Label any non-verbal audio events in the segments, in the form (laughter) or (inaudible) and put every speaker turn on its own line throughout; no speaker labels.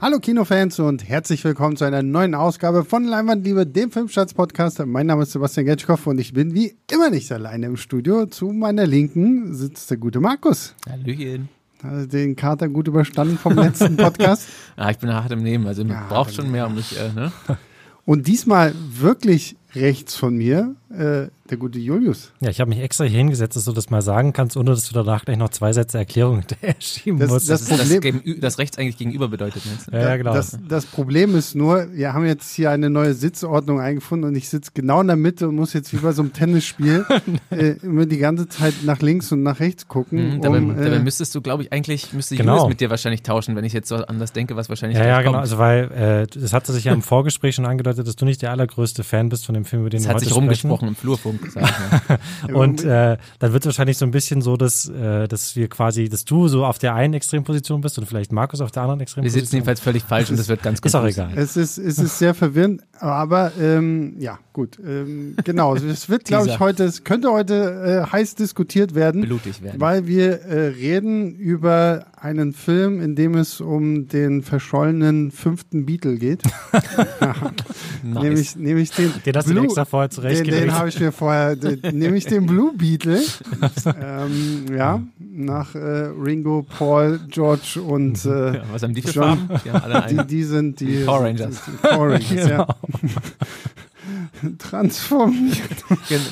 Hallo Kinofans und herzlich willkommen zu einer neuen Ausgabe von Leinwandliebe, dem Filmstarts-Podcast. Mein Name ist Sebastian Getschkoff und ich bin wie immer nicht alleine im Studio. Zu meiner Linken sitzt der gute Markus.
Hallöchen.
Hat den Kater gut überstanden vom letzten (laughs) Podcast.
ah, ich bin hart im Nehmen, also ja, braucht schon mehr, um mich, äh, ne?
Und diesmal wirklich rechts von mir äh, der gute Julius.
Ja, ich habe mich extra hier hingesetzt, dass du das mal sagen kannst, ohne dass du danach gleich noch zwei Sätze Erklärung (laughs) schieben
das,
musst.
Das, das, Problem, das, gegen, das rechts eigentlich gegenüber bedeutet.
Ja, ja, genau.
Das, das, Problem ist nur, wir haben jetzt hier eine neue Sitzordnung eingefunden und ich sitze genau in der Mitte und muss jetzt wie bei so einem Tennisspiel (laughs) äh, immer die ganze Zeit nach links und nach rechts gucken.
Mhm, dabei, um, äh, dabei müsstest du, glaube ich, eigentlich müsste
genau.
Julius mit dir wahrscheinlich tauschen, wenn ich jetzt so anders denke, was wahrscheinlich
Ja, ja, genau.
Kommt.
Also weil äh, das hatte sich ja im (laughs) Vorgespräch schon angedeutet, dass du nicht der allergrößte Fan bist von dem Film, über den
das
wir
heute
sprechen.
hat sich rumgesprochen im Flurfunk. Mal. (laughs)
und äh, dann wird es wahrscheinlich so ein bisschen so, dass, äh, dass wir quasi, dass du so auf der einen Extremposition bist und vielleicht Markus auf der anderen Extremposition.
Wir sitzen jedenfalls völlig falsch und das wird ganz
gut. Ist auch egal.
Es ist, es ist sehr verwirrend, aber ähm, ja, gut. Ähm, genau, es wird, glaube ich, heute, es könnte heute äh, heiß diskutiert werden.
Blutig werden.
Weil wir äh, reden über einen Film, in dem es um den verschollenen fünften Beatle geht. (laughs) (laughs)
nice.
nämlich, nämlich den.
Den hast
Blue,
du extra vorher zurechtgelegt.
Den, den habe ich mir vorher, (laughs) den, nämlich den Blue Beetle. ähm, ja, nach äh, Ringo, Paul, George und. Äh,
ja, was haben die für
John,
Farben? Die, haben alle
die, die sind die,
die Power Rangers.
Die, die Power Rangers, genau. ja. Transformiert.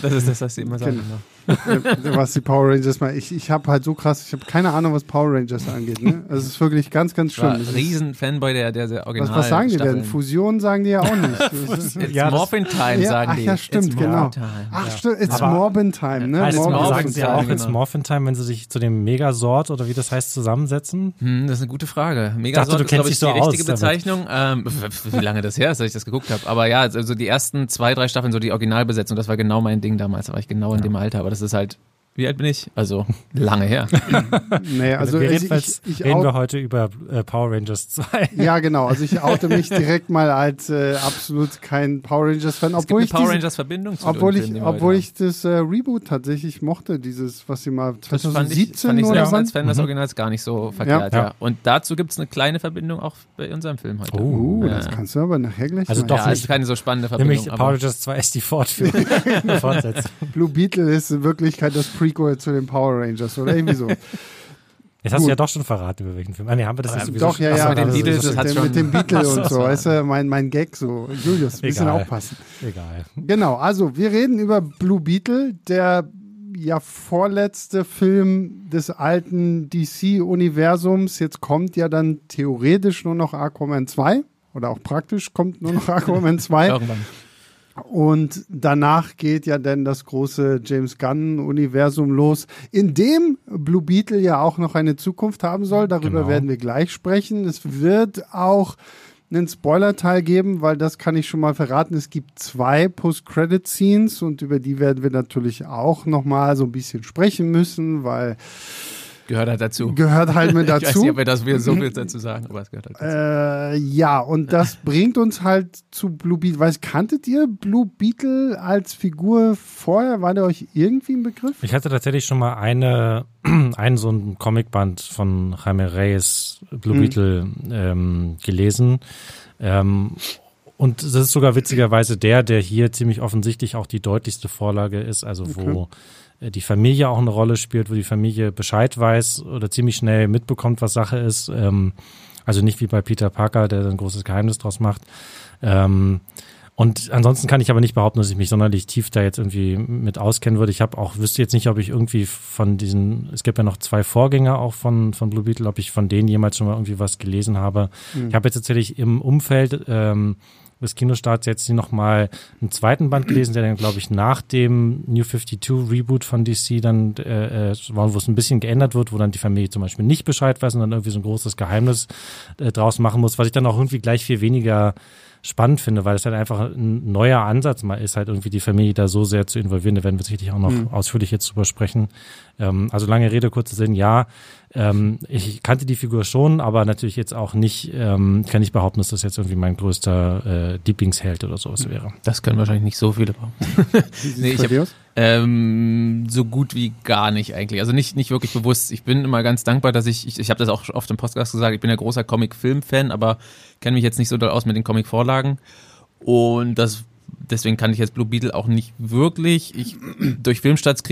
Das ist das, was sie immer sagen.
Genau (laughs) was die Power Rangers mal. Ich, ich habe halt so krass, ich habe keine Ahnung, was Power Rangers angeht. Ne? Also es ist wirklich ganz, ganz schlimm.
Ich war riesen Fanboy der, der, der Original.
Was, was sagen die
Staffeln.
denn? Fusion sagen die ja auch nicht. (laughs)
It's
Ja, das-
Morphin Time,
ja,
sagen
ach
die.
ja, stimmt,
It's
genau.
Morphin Time.
Ach,
Ja.
stimmt, it's Morbin Time, ne?
Morphin
Morphin,
Time,
sagen sie ja auch
genau.
jetzt Morphin Time, wenn sie sich zu dem Megasort oder wie das heißt zusammensetzen?
Hm, das ist eine gute Frage.
dachte,
Megasort
du
ist, glaube
kennst
ich,
dich
die
so
richtige
aus.
Bezeichnung. Ähm, wie lange das her ist, dass ich das geguckt habe. Aber ja, also die ersten zwei, drei Staffeln, so die Originalbesetzung, das war genau mein Ding damals. Da war ich genau in dem Alter. Aber das ist halt, wie alt bin ich? Also lange her. (laughs)
Nee, also
wir
ich,
reden,
ich, ich
reden wir heute über äh, Power Rangers 2. (laughs)
Ja, genau. Also ich oute mich direkt mal als äh, absolut kein Power Rangers Fan,
Es gibt
obwohl
eine
ich
Power Rangers Verbindung zu
obwohl ich, obwohl ich das äh, Reboot tatsächlich mochte, dieses, was sie mal
haben. das fand ich,
2017
fand ich
oder wann?
als Fan des
Mhm.
Originals gar nicht so verkehrt.
Ja.
Ja. Und dazu gibt es eine kleine Verbindung auch bei unserem Film heute.
Oh,
Uh,
Ja.
das kannst du aber nachher gleich
Also
mal.
doch
ja,
nicht.
ist keine so spannende Verbindung.
Nämlich
aber-
Power Rangers 2 ist die Fortführung. die (laughs) Fortsetzung.
Blue Beetle ist in Wirklichkeit das Prequel zu den Power Rangers oder irgendwie so. (laughs)
Jetzt hast du
Gut.
ja doch schon verraten, über welchen Film. Ah, nee, haben wir das sowieso
Doch, ja, ja.
Mit Beatles,
das
mit, mit dem
so, (laughs)
und so,
so.
weißt du, mein, mein Gag so. Julius, ein bisschen
Egal.
aufpassen.
Egal.
Genau, also wir reden über Blue Beetle, der ja vorletzte Film des alten DC-Universums. Jetzt kommt ja dann theoretisch nur noch Aquaman 2 oder auch praktisch kommt nur noch (laughs) Aquaman 2.
Irgendwann.
Und danach geht ja dann das große James Gunn-Universum los, in dem Blue Beetle ja auch noch eine Zukunft haben soll. Darüber
Genau.
werden wir gleich sprechen. Es wird auch einen Spoiler-Teil geben, weil das kann ich schon mal verraten. Es gibt zwei Post-Credit-Scenes und über die werden wir natürlich auch noch mal so ein bisschen sprechen müssen, weil
Gehört halt dazu.
gehört halt mit (laughs)
Ich weiß
dazu.
nicht, ob wir das wir so viel dazu sagen, aber es gehört halt dazu.
Äh, ja, und das bringt uns halt zu Blue Beetle. Weiß, kanntet ihr Blue Beetle als Figur vorher? War der euch irgendwie ein Begriff?
Ich hatte tatsächlich schon mal eine, (clears throat) einen so ein Comicband von Jaime Reyes, Blue
Mhm.
Beetle, ähm, gelesen. Ähm, und das ist sogar witzigerweise der, der hier ziemlich offensichtlich auch die deutlichste Vorlage ist, also wo äh, die Familie auch eine Rolle spielt, wo die Familie Bescheid weiß oder ziemlich schnell mitbekommt, was Sache ist. Ähm, also nicht wie bei Peter Parker, der ein großes Geheimnis draus macht. Ähm, und ansonsten kann ich aber nicht behaupten, dass ich mich sonderlich tief da jetzt irgendwie mit auskennen würde. Ich habe auch, wüsste jetzt nicht, ob ich irgendwie von diesen, es gibt ja noch zwei Vorgänger auch von, von Blue Beetle, ob ich von denen jemals schon mal irgendwie was gelesen habe. Ich habe jetzt tatsächlich im Umfeld ähm, des Kinostarts jetzt noch mal einen zweiten Band gelesen, der dann, glaube ich, nach dem New 52 Reboot von DC dann, äh, äh, war, wo es ein bisschen geändert wird, wo dann die Familie zum Beispiel nicht Bescheid weiß und dann irgendwie so ein großes Geheimnis äh, draus machen muss, was ich dann auch irgendwie gleich viel weniger spannend finde, weil es halt einfach ein neuer Ansatz mal ist, halt irgendwie die Familie da so sehr zu involvieren. Da werden wir sicherlich auch noch ausführlich jetzt drüber sprechen. Ähm, also lange Rede, kurzer Sinn, ja. Ähm, ich kannte die Figur schon, aber natürlich jetzt auch nicht, ähm, kann ich behaupten, dass das jetzt irgendwie mein größter äh, Lieblingsheld oder sowas wäre.
Das können wahrscheinlich nicht so viele behaupten. (laughs) nee, ich hab? Ähm, so gut wie gar nicht eigentlich. Also nicht, nicht wirklich bewusst. Ich bin immer ganz dankbar, dass ich, ich, ich habe das auch oft im Podcast gesagt, ich bin ja großer Comic-Film-Fan, aber kenne mich jetzt nicht so doll aus mit den Comic-Vorlagen. Und das deswegen kann ich jetzt Blue Beetle auch nicht wirklich. Ich, durch Filmstarts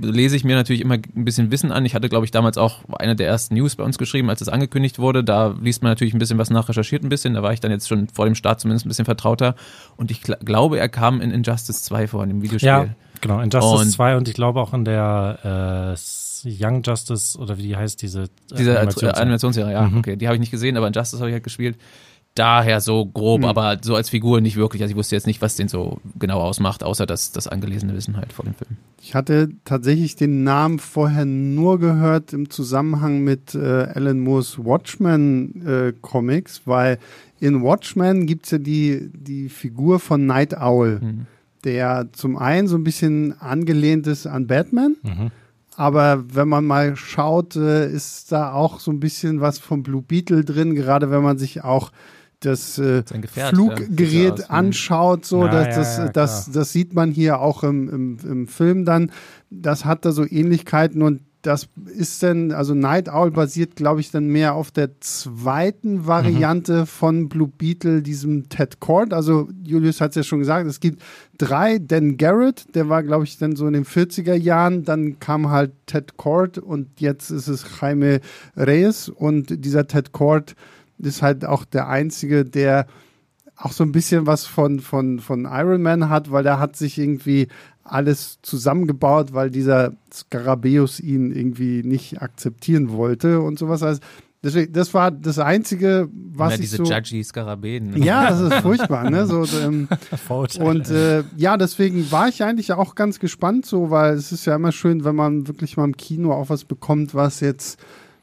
lese ich mir natürlich immer ein bisschen Wissen an. Ich hatte, glaube ich, damals auch eine der ersten News bei uns geschrieben, als es angekündigt wurde. Da liest man natürlich ein bisschen was nach, recherchiert ein bisschen. Da war ich dann jetzt schon vor dem Start zumindest ein bisschen vertrauter. Und ich glaube, er kam in Injustice 2 vor, in dem Videospiel. Ja,
genau, Injustice und 2 und ich glaube auch in der äh, Young Justice oder wie die heißt, diese, äh,
diese Animationsserie. Animationsserie, ja, mhm. okay. Die habe ich nicht gesehen, aber Injustice habe ich halt gespielt daher so grob, mhm. aber so als Figur nicht wirklich. Also ich wusste jetzt nicht, was den so genau ausmacht, außer das, das angelesene Wissen halt vor dem Film.
Ich hatte tatsächlich den Namen vorher nur gehört im Zusammenhang mit äh, Alan Moores Watchmen äh, Comics, weil in Watchmen gibt es ja die, die Figur von Night Owl, mhm. der zum einen so ein bisschen angelehnt ist an Batman. Mhm. Aber wenn man mal schaut, äh, ist da auch so ein bisschen was vom Blue Beetle drin, gerade wenn man sich auch das äh, Gefährt, Fluggerät ja, anschaut, so, Na, das, das, ja, das, das, sieht man hier auch im, im, im Film dann. Das hat da so Ähnlichkeiten und das ist dann, also Night Owl basiert, glaube ich, dann mehr auf der zweiten Variante mhm. von Blue Beetle, diesem Ted Cord. Also Julius hat es ja schon gesagt, es gibt drei. Dan Garrett, der war, glaube ich, dann so in den 40er Jahren. Dann kam halt Ted Cord und jetzt ist es Jaime Reyes. Und dieser Ted Cord ist halt auch der einzige, der auch so ein bisschen was von, von, von Iron Man hat, weil der hat sich irgendwie alles zusammengebaut, weil dieser Skarabäus ihn irgendwie nicht akzeptieren wollte und sowas. Also deswegen, das war das Einzige, was ja, ich
diese
so...
diese Judgy Skarabäen.
Ne? Ja, das ist furchtbar, ne? So, ähm, (laughs) und äh, ja, deswegen war ich eigentlich auch ganz gespannt so, weil es ist ja immer schön, wenn man wirklich mal im Kino auch was bekommt, was jetzt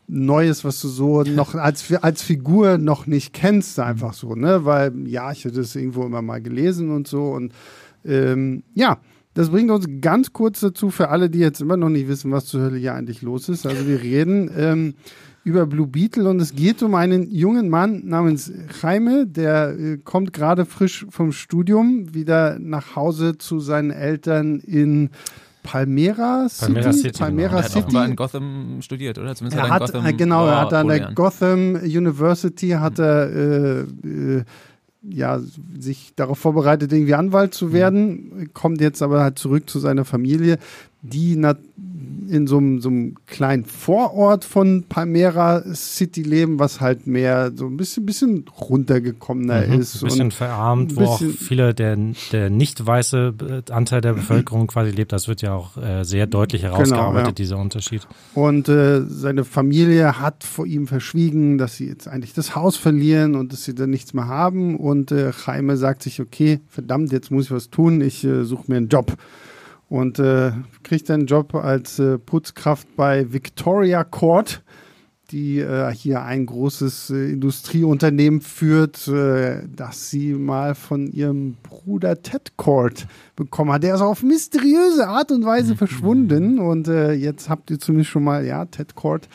Neues, was du so noch als, als Figur noch nicht kennst, einfach so, ne? Weil, ja, ich hätte es irgendwo immer mal gelesen und so. Und ähm, ja, das bringt uns ganz kurz dazu für alle, die jetzt immer noch nicht wissen, was zur Hölle hier eigentlich los ist. Also wir reden ähm, über Blue Beetle und es geht um einen jungen Mann namens Jaime, der äh, kommt gerade frisch vom Studium wieder nach Hause zu seinen Eltern in Palmera City. Palmera City.
Palmera genau. City. Er hat in Gotham studiert, oder?
Zumindest er hat, Gotham, genau, er hat an der Gotham University hat er äh, äh, ja, sich darauf vorbereitet, irgendwie Anwalt zu werden, mhm. kommt jetzt aber halt zurück zu seiner Familie, die in so einem, so einem kleinen Vorort von Palmera City leben, was halt mehr so ein bisschen, bisschen runtergekommener mhm, ist.
Ein bisschen verarmt, ein bisschen, wo auch viele der, der nicht weiße äh, Anteil der Bevölkerung quasi lebt. Das wird ja auch äh, sehr deutlich genau, herausgearbeitet, genau, ja. dieser Unterschied.
Und äh, seine Familie hat vor ihm verschwiegen, dass sie jetzt eigentlich das Haus verlieren und dass sie dann nichts mehr haben. Und äh, Jaime sagt sich, okay, verdammt, jetzt muss ich was tun, ich äh, suche mir einen Job und äh, kriegt einen Job als äh, Putzkraft bei Victoria Court, die äh, hier ein großes äh, Industrieunternehmen führt, äh, das sie mal von ihrem Bruder Ted Court bekommen hat. Der ist auf mysteriöse Art und Weise mhm. verschwunden und äh, jetzt habt ihr zumindest schon mal, ja, Ted Court.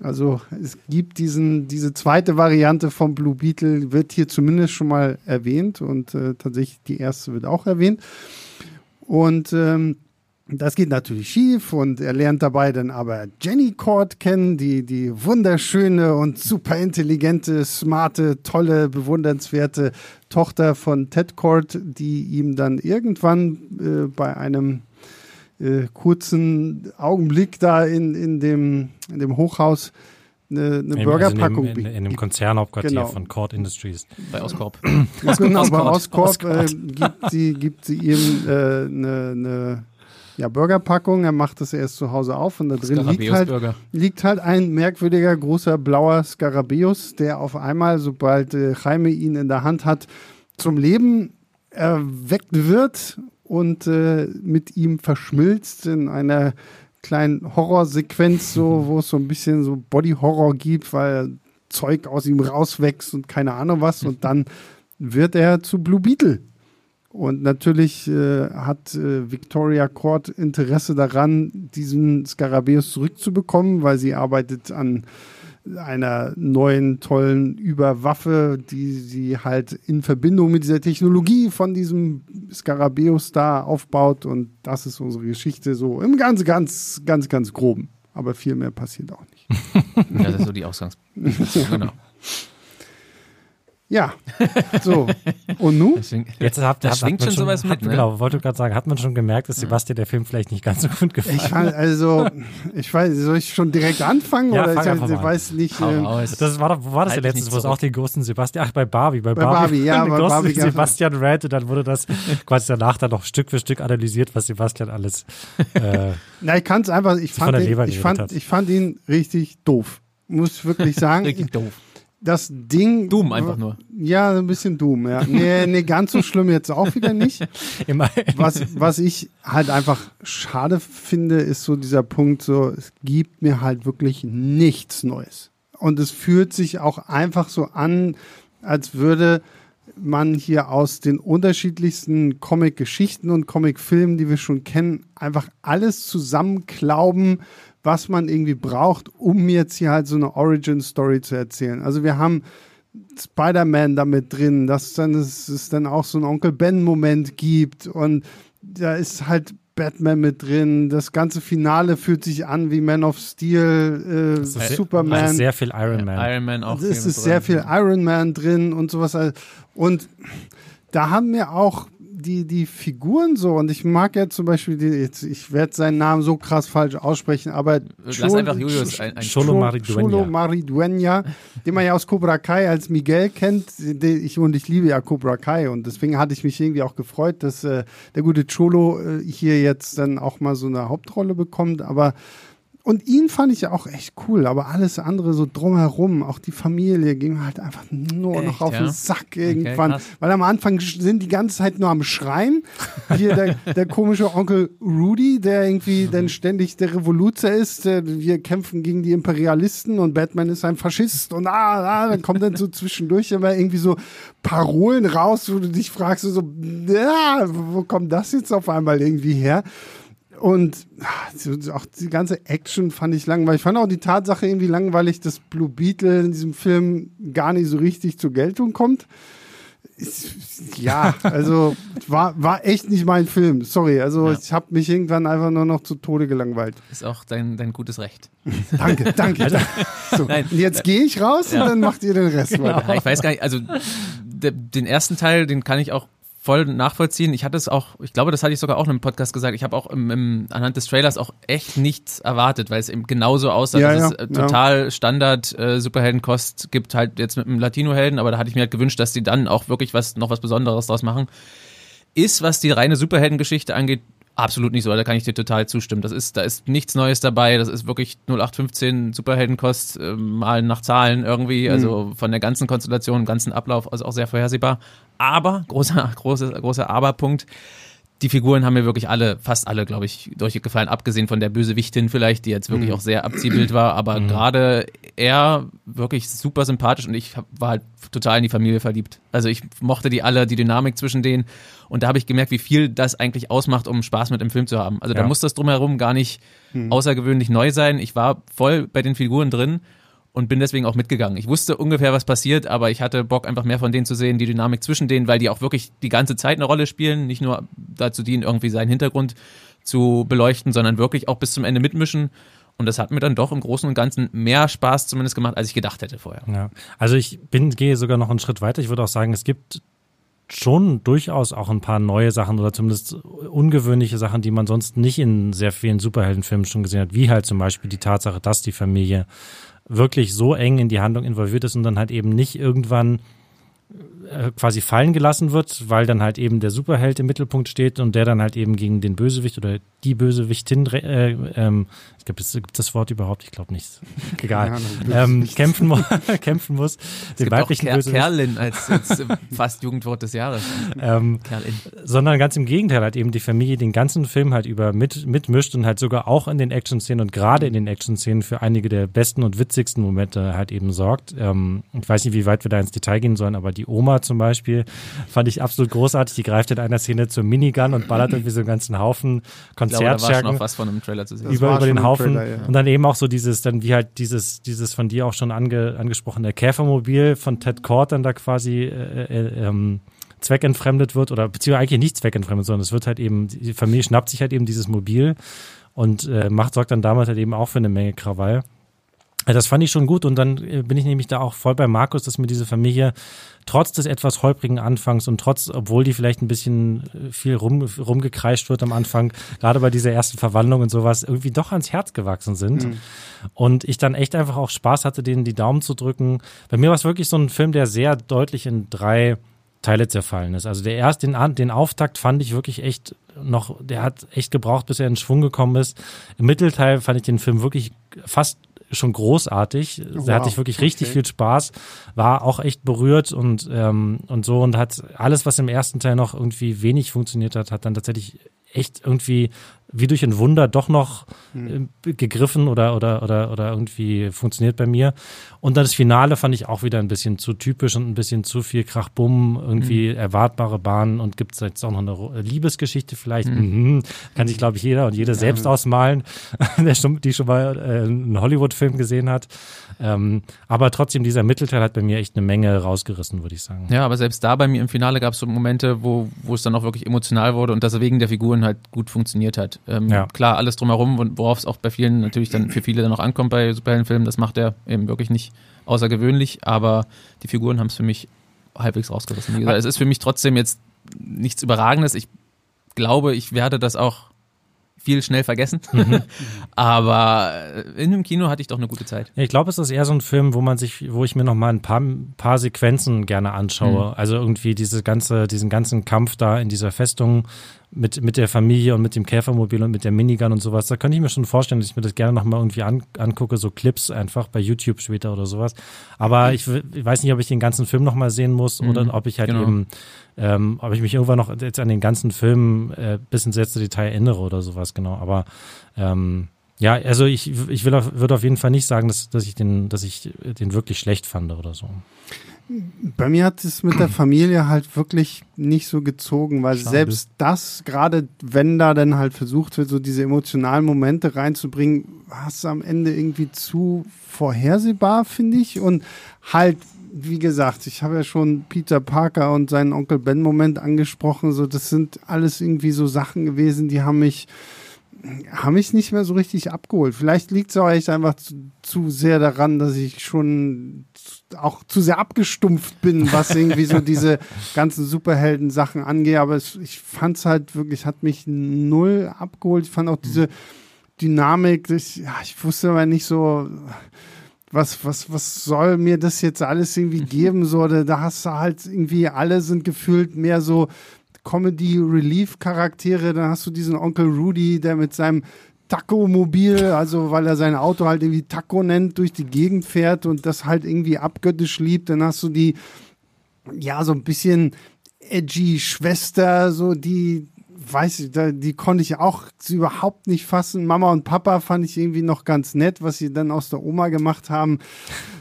Also es gibt diesen, diese zweite Variante vom Blue Beetle, wird hier zumindest schon mal erwähnt und tatsächlich die erste wird auch erwähnt. Und ähm, das geht natürlich schief und er lernt dabei dann aber Jenny Cord kennen, die, die wunderschöne und super intelligente, smarte, tolle, bewundernswerte Tochter von Ted Cord, die ihm dann irgendwann äh, bei einem äh, kurzen Augenblick da in, in, dem, in dem Hochhaus eine, eine Burgerpackung.
Also in, in, in, dem Konzernhauptquartier genau. von Cord Industries.
Bei Oscorp. (clears throat)
genau, bei Oscorp äh, gibt, sie, gibt sie ihm äh, eine, eine ja, Burgerpackung. Er macht das erst zu Hause auf und da drin liegt halt, liegt halt ein merkwürdiger großer blauer Skarabäus, der auf einmal, sobald äh, Jaime ihn in der Hand hat, zum Leben erweckt wird und äh, mit ihm verschmilzt in einer kleinen Horrorsequenz, so, (laughs) wo es so ein bisschen so Body-Horror gibt, weil Zeug aus ihm rauswächst und keine Ahnung was. Und dann wird er zu Blue Beetle. Und natürlich äh, hat äh, Victoria Court Interesse daran, diesen Skarabäus zurückzubekommen, weil sie arbeitet an einer neuen tollen Überwaffe, die sie halt in Verbindung mit dieser Technologie von diesem Skarabäus da aufbaut und das ist unsere Geschichte so im ganz, ganz, ganz, ganz groben. Aber viel mehr passiert auch nicht.
ja, (laughs) das ist so die Ausgangs. (laughs) genau.
Ja, so. Und nun?
Jetzt habt,
das schwingt schon, schon sowas mit, ne?
Genau, wollte gerade sagen, hat man schon gemerkt, dass Sebastian der Film vielleicht nicht ganz so gut gefallen
ich fand, Also, ich weiß, soll ich schon direkt anfangen?
Ja,
oder
fang
ich, ich weiß nicht. Ähm.
Das war doch, wo war das
Halt
der
dich
letzte,
nicht
wo es auch den großen Sebastian, ach, bei Barbie, bei
Bei
Barbie,
Barbie, ja, (laughs) bei Barbie
Sebastian Red und dann wurde das quasi danach dann noch Stück für Stück analysiert, was Sebastian alles, äh,
Na, ich kann es einfach, ich
von
fand, ich, fand,
hat.
ich fand ihn richtig doof. Muss ich wirklich sagen.
Richtig doof.
Das Ding.
Doom einfach nur.
Ja, ein bisschen Doom, ja. Nee, (laughs) nee, ganz so schlimm jetzt auch wieder nicht. (laughs)
immer,
Was, was ich halt einfach schade finde, ist so dieser Punkt, so, es gibt mir halt wirklich nichts Neues. Und es fühlt sich auch einfach so an, als würde man hier aus den unterschiedlichsten Comic-Geschichten und Comic-Filmen, die wir schon kennen, einfach alles zusammenklauben, was man irgendwie braucht, um jetzt hier halt so eine Origin-Story zu erzählen. Also wir haben Spider-Man damit drin, dass dann es, es dann auch so einen Onkel Ben-Moment gibt und da ist halt Batman mit drin. Das ganze Finale fühlt sich an wie Man of Steel, äh, Superman.
Also sehr viel Iron Man.
Iron Man auch.
Es ist sehr
drin.
viel Iron Man drin und sowas. Und da haben mir auch die, die Figuren so, und ich mag ja zum Beispiel, die, jetzt, ich werde seinen Namen so krass falsch aussprechen, aber
Lass einfach Julius ein, ein
Cholo Maridueña.
Cholo Maridueña, den man ja aus Cobra Kai als Miguel kennt. Den ich, und ich liebe ja Cobra Kai und deswegen hatte ich mich irgendwie auch gefreut, dass äh, der gute Cholo äh, hier jetzt dann auch mal so eine Hauptrolle bekommt. Aber und ihn fand ich ja auch echt cool, aber alles andere so drumherum, auch die Familie, ging halt einfach nur noch
Echt,
auf
ja?
den Sack irgendwann.
krass.
weil am Anfang sind die ganze Zeit nur am Schreien. Hier der, (laughs) der komische Onkel Rudy, der irgendwie dann ständig der Revoluzer ist. Wir kämpfen gegen die Imperialisten und Batman ist ein Faschist und ah, ah dann kommt dann so (laughs) zwischendurch immer irgendwie so Parolen raus, wo du dich fragst, so, ja, wo kommt das jetzt auf einmal irgendwie her? Und ah, auch die ganze Action fand ich langweilig. Ich fand auch die Tatsache irgendwie langweilig, dass Blue Beetle in diesem Film gar nicht so richtig zur Geltung kommt. Ja, (laughs) also war, war echt nicht mein Film. Sorry, also
Ja.
ich habe mich irgendwann einfach nur noch zu Tode gelangweilt.
Ist auch dein, dein gutes Recht. (laughs)
Danke, danke. danke. (laughs) So,
Nein.
jetzt gehe ich raus und dann macht ihr den Rest weiter.
Ja, ich weiß gar nicht, also de, den ersten Teil, den kann ich auch voll nachvollziehen. Ich hatte es auch, ich glaube, das hatte ich sogar auch in einem Podcast gesagt. Ich habe auch im, im, anhand des Trailers auch echt nichts erwartet, weil es eben genauso aussah,
Ja,
dass
ja,
es äh,
ja.
total Standard äh, Superheldenkost gibt, halt jetzt mit einem Latino-Helden, aber da hatte ich mir halt gewünscht, dass die dann auch wirklich was noch was Besonderes draus machen. Ist, was die reine Superheldengeschichte angeht, absolut nicht so. Da kann ich dir total zustimmen. Das ist, da ist nichts Neues dabei. Das ist wirklich 0815 Superheldenkost, äh, mal nach Zahlen irgendwie. Also von der ganzen Konstellation, ganzen Ablauf, also auch sehr vorhersehbar. Aber, großer, (laughs) großer, großer Aber-Punkt. Die Figuren haben mir wirklich alle, fast alle, glaube ich, durchgefallen, abgesehen von der Bösewichtin vielleicht, die jetzt wirklich auch sehr Abziehbild war, aber gerade er wirklich super sympathisch und ich war halt total in die Familie verliebt. Also ich mochte die alle, die Dynamik zwischen denen und da habe ich gemerkt, wie viel das eigentlich ausmacht, um Spaß mit dem Film zu haben. Also da
Ja.
muss das drumherum gar nicht außergewöhnlich neu sein. Ich war voll bei den Figuren drin und bin deswegen auch mitgegangen. Ich wusste ungefähr, was passiert, aber ich hatte Bock, einfach mehr von denen zu sehen, die Dynamik zwischen denen, weil die auch wirklich die ganze Zeit eine Rolle spielen, nicht nur dazu dienen, irgendwie seinen Hintergrund zu beleuchten, sondern wirklich auch bis zum Ende mitmischen. Und das hat mir dann doch im Großen und Ganzen mehr Spaß zumindest gemacht, als ich gedacht hätte vorher.
Ja. Also ich bin, gehe sogar noch einen Schritt weiter. Ich würde auch sagen, es gibt schon durchaus auch ein paar neue Sachen oder zumindest ungewöhnliche Sachen, die man sonst nicht in sehr vielen Superheldenfilmen schon gesehen hat, wie halt zum Beispiel die Tatsache, dass die Familie wirklich so eng in die Handlung involviert ist und dann halt eben nicht irgendwann quasi fallen gelassen wird, weil dann halt eben der Superheld im Mittelpunkt steht und der dann halt eben gegen den Bösewicht oder die Bösewichtin, äh, ähm, ich glaube, es gibt das Wort überhaupt, ich glaube nicht. (laughs) Egal.
Ja,
ähm, kämpfen, mu (laughs) kämpfen muss,
Es
den
gibt auch
weiblichen
Ker
Bösewicht.
Kerlin als, als (laughs) fast Jugendwort des Jahres.
Ähm,
Kerlin.
sondern ganz im Gegenteil, halt eben die Familie den ganzen Film halt über mit, mitmischt und halt sogar auch in den Action-Szenen und gerade in den Action-Szenen für einige der besten und witzigsten Momente halt eben sorgt. Ähm, ich weiß nicht, wie weit wir da ins Detail gehen sollen, aber die Oma, Oma zum Beispiel, fand ich absolut großartig. Die greift in einer Szene zur Minigun und ballert irgendwie so einen ganzen Haufen Konzertstärken.
noch was von einem Trailer zu sehen.
Über, über den Haufen. Trailer, ja. Und dann eben auch so dieses, dann wie halt dieses, dieses von dir auch schon ange, angesprochene Käfermobil von Ted Cord dann da quasi äh, äh, ähm, zweckentfremdet wird oder beziehungsweise eigentlich nicht zweckentfremdet, sondern es wird halt eben, die Familie schnappt sich halt eben dieses Mobil und äh, macht, sorgt dann damals halt eben auch für eine Menge Krawall. Das fand ich schon gut und dann äh, bin ich nämlich da auch voll bei Markus, dass mir diese Familie trotz des etwas holprigen Anfangs und trotz, obwohl die vielleicht ein bisschen äh, viel rum, rumgekreischt wird am Anfang, gerade bei dieser ersten Verwandlung und sowas, irgendwie doch ans Herz gewachsen sind. Mhm. Und ich dann echt einfach auch Spaß hatte, denen die Daumen zu drücken. Bei mir war es wirklich so ein Film, der sehr deutlich in drei Teile zerfallen ist. Also der erste, den, den Auftakt fand ich wirklich echt noch, der hat echt gebraucht, bis er in Schwung gekommen ist. Im Mittelteil fand ich den Film wirklich fast schon großartig. Wow. Da hatte ich wirklich richtig okay. viel Spaß, war auch echt berührt und, ähm, und so und hat alles, was im ersten Teil noch irgendwie wenig funktioniert hat, hat dann tatsächlich echt irgendwie wie durch ein Wunder doch noch hm. äh, gegriffen oder, oder, oder, oder irgendwie funktioniert bei mir. Und dann das Finale fand ich auch wieder ein bisschen zu typisch und ein bisschen zu viel Krachbumm, irgendwie mhm. erwartbare Bahnen und gibt es jetzt auch noch eine Liebesgeschichte vielleicht. Mhm. Mhm. Kann sich, glaube ich, jeder und jede ja. selbst ausmalen, (laughs) der schon, die schon mal äh, einen Hollywood-Film gesehen hat. Ähm, aber trotzdem, dieser Mittelteil hat bei mir echt eine Menge rausgerissen, würde ich sagen.
Ja, aber selbst da bei mir im Finale gab es so Momente, wo, wo es dann auch wirklich emotional wurde und das wegen der Figuren halt gut funktioniert hat. Ähm, ja. Klar, alles drumherum, worauf es auch bei vielen natürlich dann für viele dann auch ankommt bei Superheldenfilmen, das macht er eben wirklich nicht außergewöhnlich, aber die Figuren haben es für mich halbwegs rausgerissen. Wie gesagt, es ist für mich trotzdem jetzt nichts Überragendes. Ich glaube, ich werde das auch viel schnell vergessen. Mhm. (laughs) Aber in dem Kino hatte ich doch eine gute Zeit.
Ich glaube, es ist eher so ein Film, wo man sich, wo ich mir noch mal ein paar, paar Sequenzen gerne anschaue. Mhm. Also irgendwie diese ganze, diesen ganzen Kampf da in dieser Festung mit, mit der Familie und mit dem Käfermobil und mit der Minigun und sowas. Da könnte ich mir schon vorstellen, dass ich mir das gerne nochmal irgendwie an, angucke, so Clips einfach bei YouTube später oder sowas. Aber ich, ich weiß nicht, ob ich den ganzen Film nochmal sehen muss mhm, oder ob ich halt genau. eben, ähm, ob ich mich irgendwann noch jetzt an den ganzen Film äh, bis ins letzte Detail erinnere oder sowas, genau. Aber ähm, ja, also ich, ich will auf, würde auf jeden Fall nicht sagen, dass, dass ich den, dass ich den wirklich schlecht fand oder so.
Bei mir hat es mit der Familie halt wirklich nicht so gezogen, weil Schade. selbst das, gerade wenn da dann halt versucht wird, so diese emotionalen Momente reinzubringen, war es am Ende irgendwie zu vorhersehbar, finde ich. Und halt, wie gesagt, ich habe ja schon Peter Parker und seinen Onkel Ben Moment angesprochen. So, das sind alles irgendwie so Sachen gewesen, die haben mich haben mich nicht mehr so richtig abgeholt. Vielleicht liegt es auch echt einfach zu, zu, sehr daran, dass ich schon auch zu sehr abgestumpft bin, was irgendwie so diese (laughs) ganzen Superhelden-Sachen angeht. Aber es, ich fand es halt wirklich, hat mich null abgeholt. Ich fand auch diese Dynamik, das, ja, ich wusste aber nicht so, was, was, was soll mir das jetzt alles irgendwie geben? So, da, da hast du halt irgendwie, alle sind gefühlt mehr so Comedy-Relief-Charaktere. Dann hast du diesen Onkel Rudy, der mit seinem Taco-Mobil, also weil er sein Auto halt irgendwie Taco nennt, durch die Gegend fährt und das halt irgendwie abgöttisch liebt. Dann hast du die, ja, so ein bisschen edgy Schwester, so die, weiß ich, die konnte ich auch überhaupt nicht fassen. Mama und Papa fand ich irgendwie noch ganz nett, was sie dann aus der Oma gemacht haben.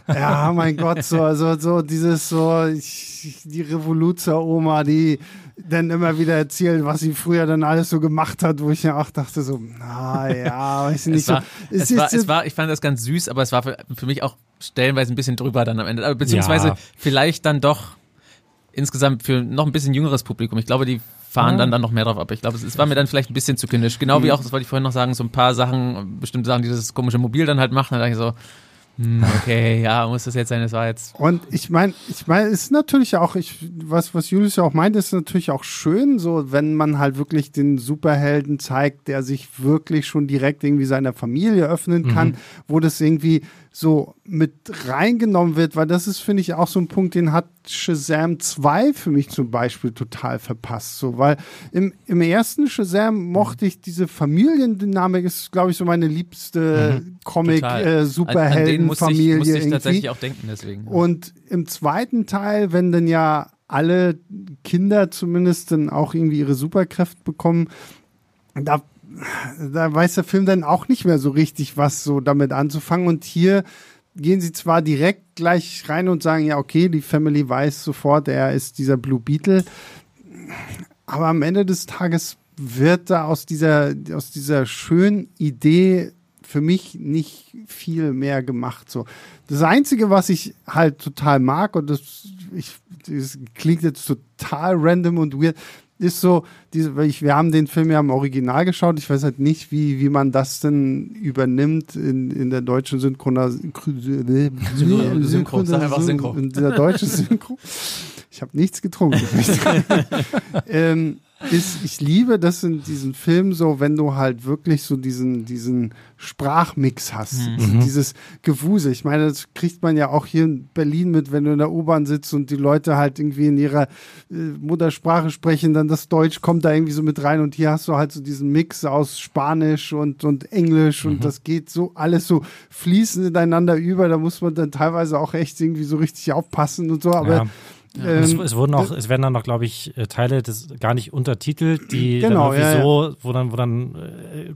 Ja, mein Gott, so, so, so dieses so, ich, die Revoluzer-Oma, die dann immer wieder erzählt, was sie früher dann alles so gemacht hat, wo ich ja auch dachte so, na ja, weiß ich nicht
es war, so. Es, es, war, es war, ich fand das ganz süß, aber es war für, für mich auch stellenweise ein bisschen drüber dann am Ende, beziehungsweise ja. vielleicht dann doch insgesamt für noch ein bisschen jüngeres Publikum. Ich glaube, die fahren ja. dann, dann noch mehr drauf ab. Ich glaube, es, es, war mir dann vielleicht ein bisschen zu kindisch. Genau wie mhm. auch, das wollte ich vorhin noch sagen, so ein paar Sachen, bestimmte Sachen, die das komische Mobil dann halt machen. Da dachte ich so, okay, ja, muss das jetzt sein, das war jetzt.
Und ich meine, ich meine, es ist natürlich auch, ich, was, was Julius ja auch meint, ist natürlich auch schön, so, wenn man halt wirklich den Superhelden zeigt, der sich wirklich schon direkt irgendwie seiner Familie öffnen kann, mhm. wo das irgendwie so mit reingenommen wird, weil das ist, finde ich, auch so ein Punkt, den hat Shazam 2 für mich zum Beispiel total verpasst. So, weil im, im ersten Shazam mochte ich diese Familiendynamik, ist, glaube ich, so meine liebste mhm. Comic-Superhelden-Familie. Äh,
musste ich, musste ich tatsächlich auch denken, deswegen.
Und im zweiten Teil, wenn dann ja alle Kinder zumindest dann auch irgendwie ihre Superkräfte bekommen, da da weiß der Film dann auch nicht mehr so richtig, was so damit anzufangen. Und hier gehen sie zwar direkt gleich rein und sagen, ja, okay, die Family weiß sofort, er ist dieser Blue Beetle, aber am Ende des Tages wird da aus dieser, aus dieser schönen Idee für mich nicht viel mehr gemacht. So. Das Einzige, was ich halt total mag, und das, ich, das klingt jetzt total random und weird, ist so, diese, weil ich, wir haben den Film ja im Original geschaut. Ich weiß halt nicht, wie, wie man das denn übernimmt in, in der deutschen Synchron
Synchro, Synchro, sag einfach Synchro.
In der deutschen Synchro. Ich habe nichts getrunken. (laughs) ähm, ist, ich liebe das in diesen Filmen so, wenn du halt wirklich so diesen, diesen Sprachmix hast.
Mhm.
Dieses Gewusel. Ich meine, das kriegt man ja auch hier in Berlin mit, wenn du in der U-Bahn sitzt und die Leute halt irgendwie in ihrer äh, Muttersprache sprechen, dann das Deutsch kommt da irgendwie so mit rein und hier hast du halt so diesen Mix aus Spanisch und, und Englisch und
Mhm.
das geht so alles so fließend ineinander über. Da muss man dann teilweise auch echt irgendwie so richtig aufpassen und so, aber
Ja. Und es,
ähm,
es wurden auch, es werden dann noch, glaube ich, äh, Teile des gar nicht untertitelt, die
Genau,
dann
ja,
irgendwie so, wo dann, wo dann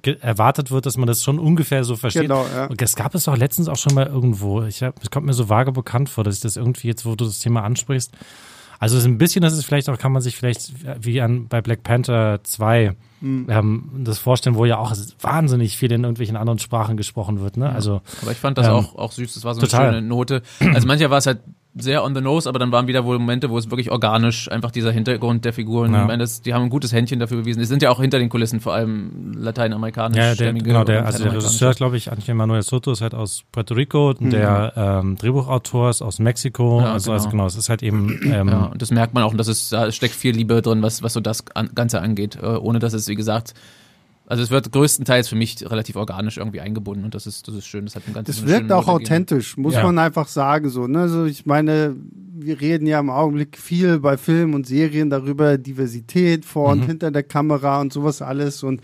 äh, erwartet wird, dass man das schon ungefähr so versteht.
Genau, ja.
Und das gab es auch letztens auch schon mal irgendwo. Ich hab, es kommt mir so vage bekannt vor, dass ich das irgendwie jetzt, wo du das Thema ansprichst. Also es ist ein bisschen, das ist vielleicht auch, kann man sich vielleicht wie an bei Black Panther 2
Hm.
ähm, das vorstellen, wo ja auch wahnsinnig viel in irgendwelchen anderen Sprachen gesprochen wird. Ne? Also
Aber ich fand das
Ähm,
auch, auch süß, das war so eine
total.
schöne Note. Also mancher war es halt sehr on the nose, aber dann waren wieder wohl Momente, wo es wirklich organisch einfach dieser Hintergrund der Figuren,
Ja.
ich meine, das, die haben ein gutes Händchen dafür bewiesen. Die sind ja auch hinter den Kulissen vor allem lateinamerikanisch.
Ja, der, genau, der, also der. Regisseur, glaube ich, Angel Manuel Soto ist halt aus Puerto Rico,
Mhm.
der ähm, Drehbuchautor ist aus Mexiko.
Ja,
also, also
genau.
genau, es ist halt eben (clears throat) ähm,
Ja, und das merkt man auch, und das ist, da steckt viel Liebe drin, was, was so das an, Ganze angeht, äh, ohne dass es, wie gesagt, also es wird größtenteils für mich relativ organisch irgendwie eingebunden und das ist, das ist schön, das hat ein ganzes
Das wirkt auch authentisch, muss
Ja.
man einfach sagen. So, ne? also ich meine, wir reden ja im Augenblick viel bei Filmen und Serien darüber, Diversität vor und
Mhm.
hinter der Kamera und sowas alles. Und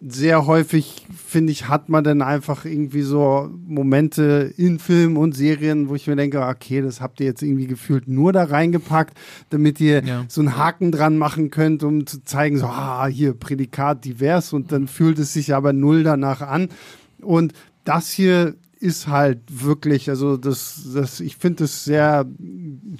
sehr häufig, finde ich, hat man dann einfach irgendwie so Momente in Filmen und Serien, wo ich mir denke, okay, das habt ihr jetzt irgendwie gefühlt nur da reingepackt, damit ihr
Ja.
so einen Haken dran machen könnt, um zu zeigen, so, ah, hier Prädikat divers und dann fühlt es sich aber null danach an. Und das hier ist halt wirklich, also das, das, ich finde es sehr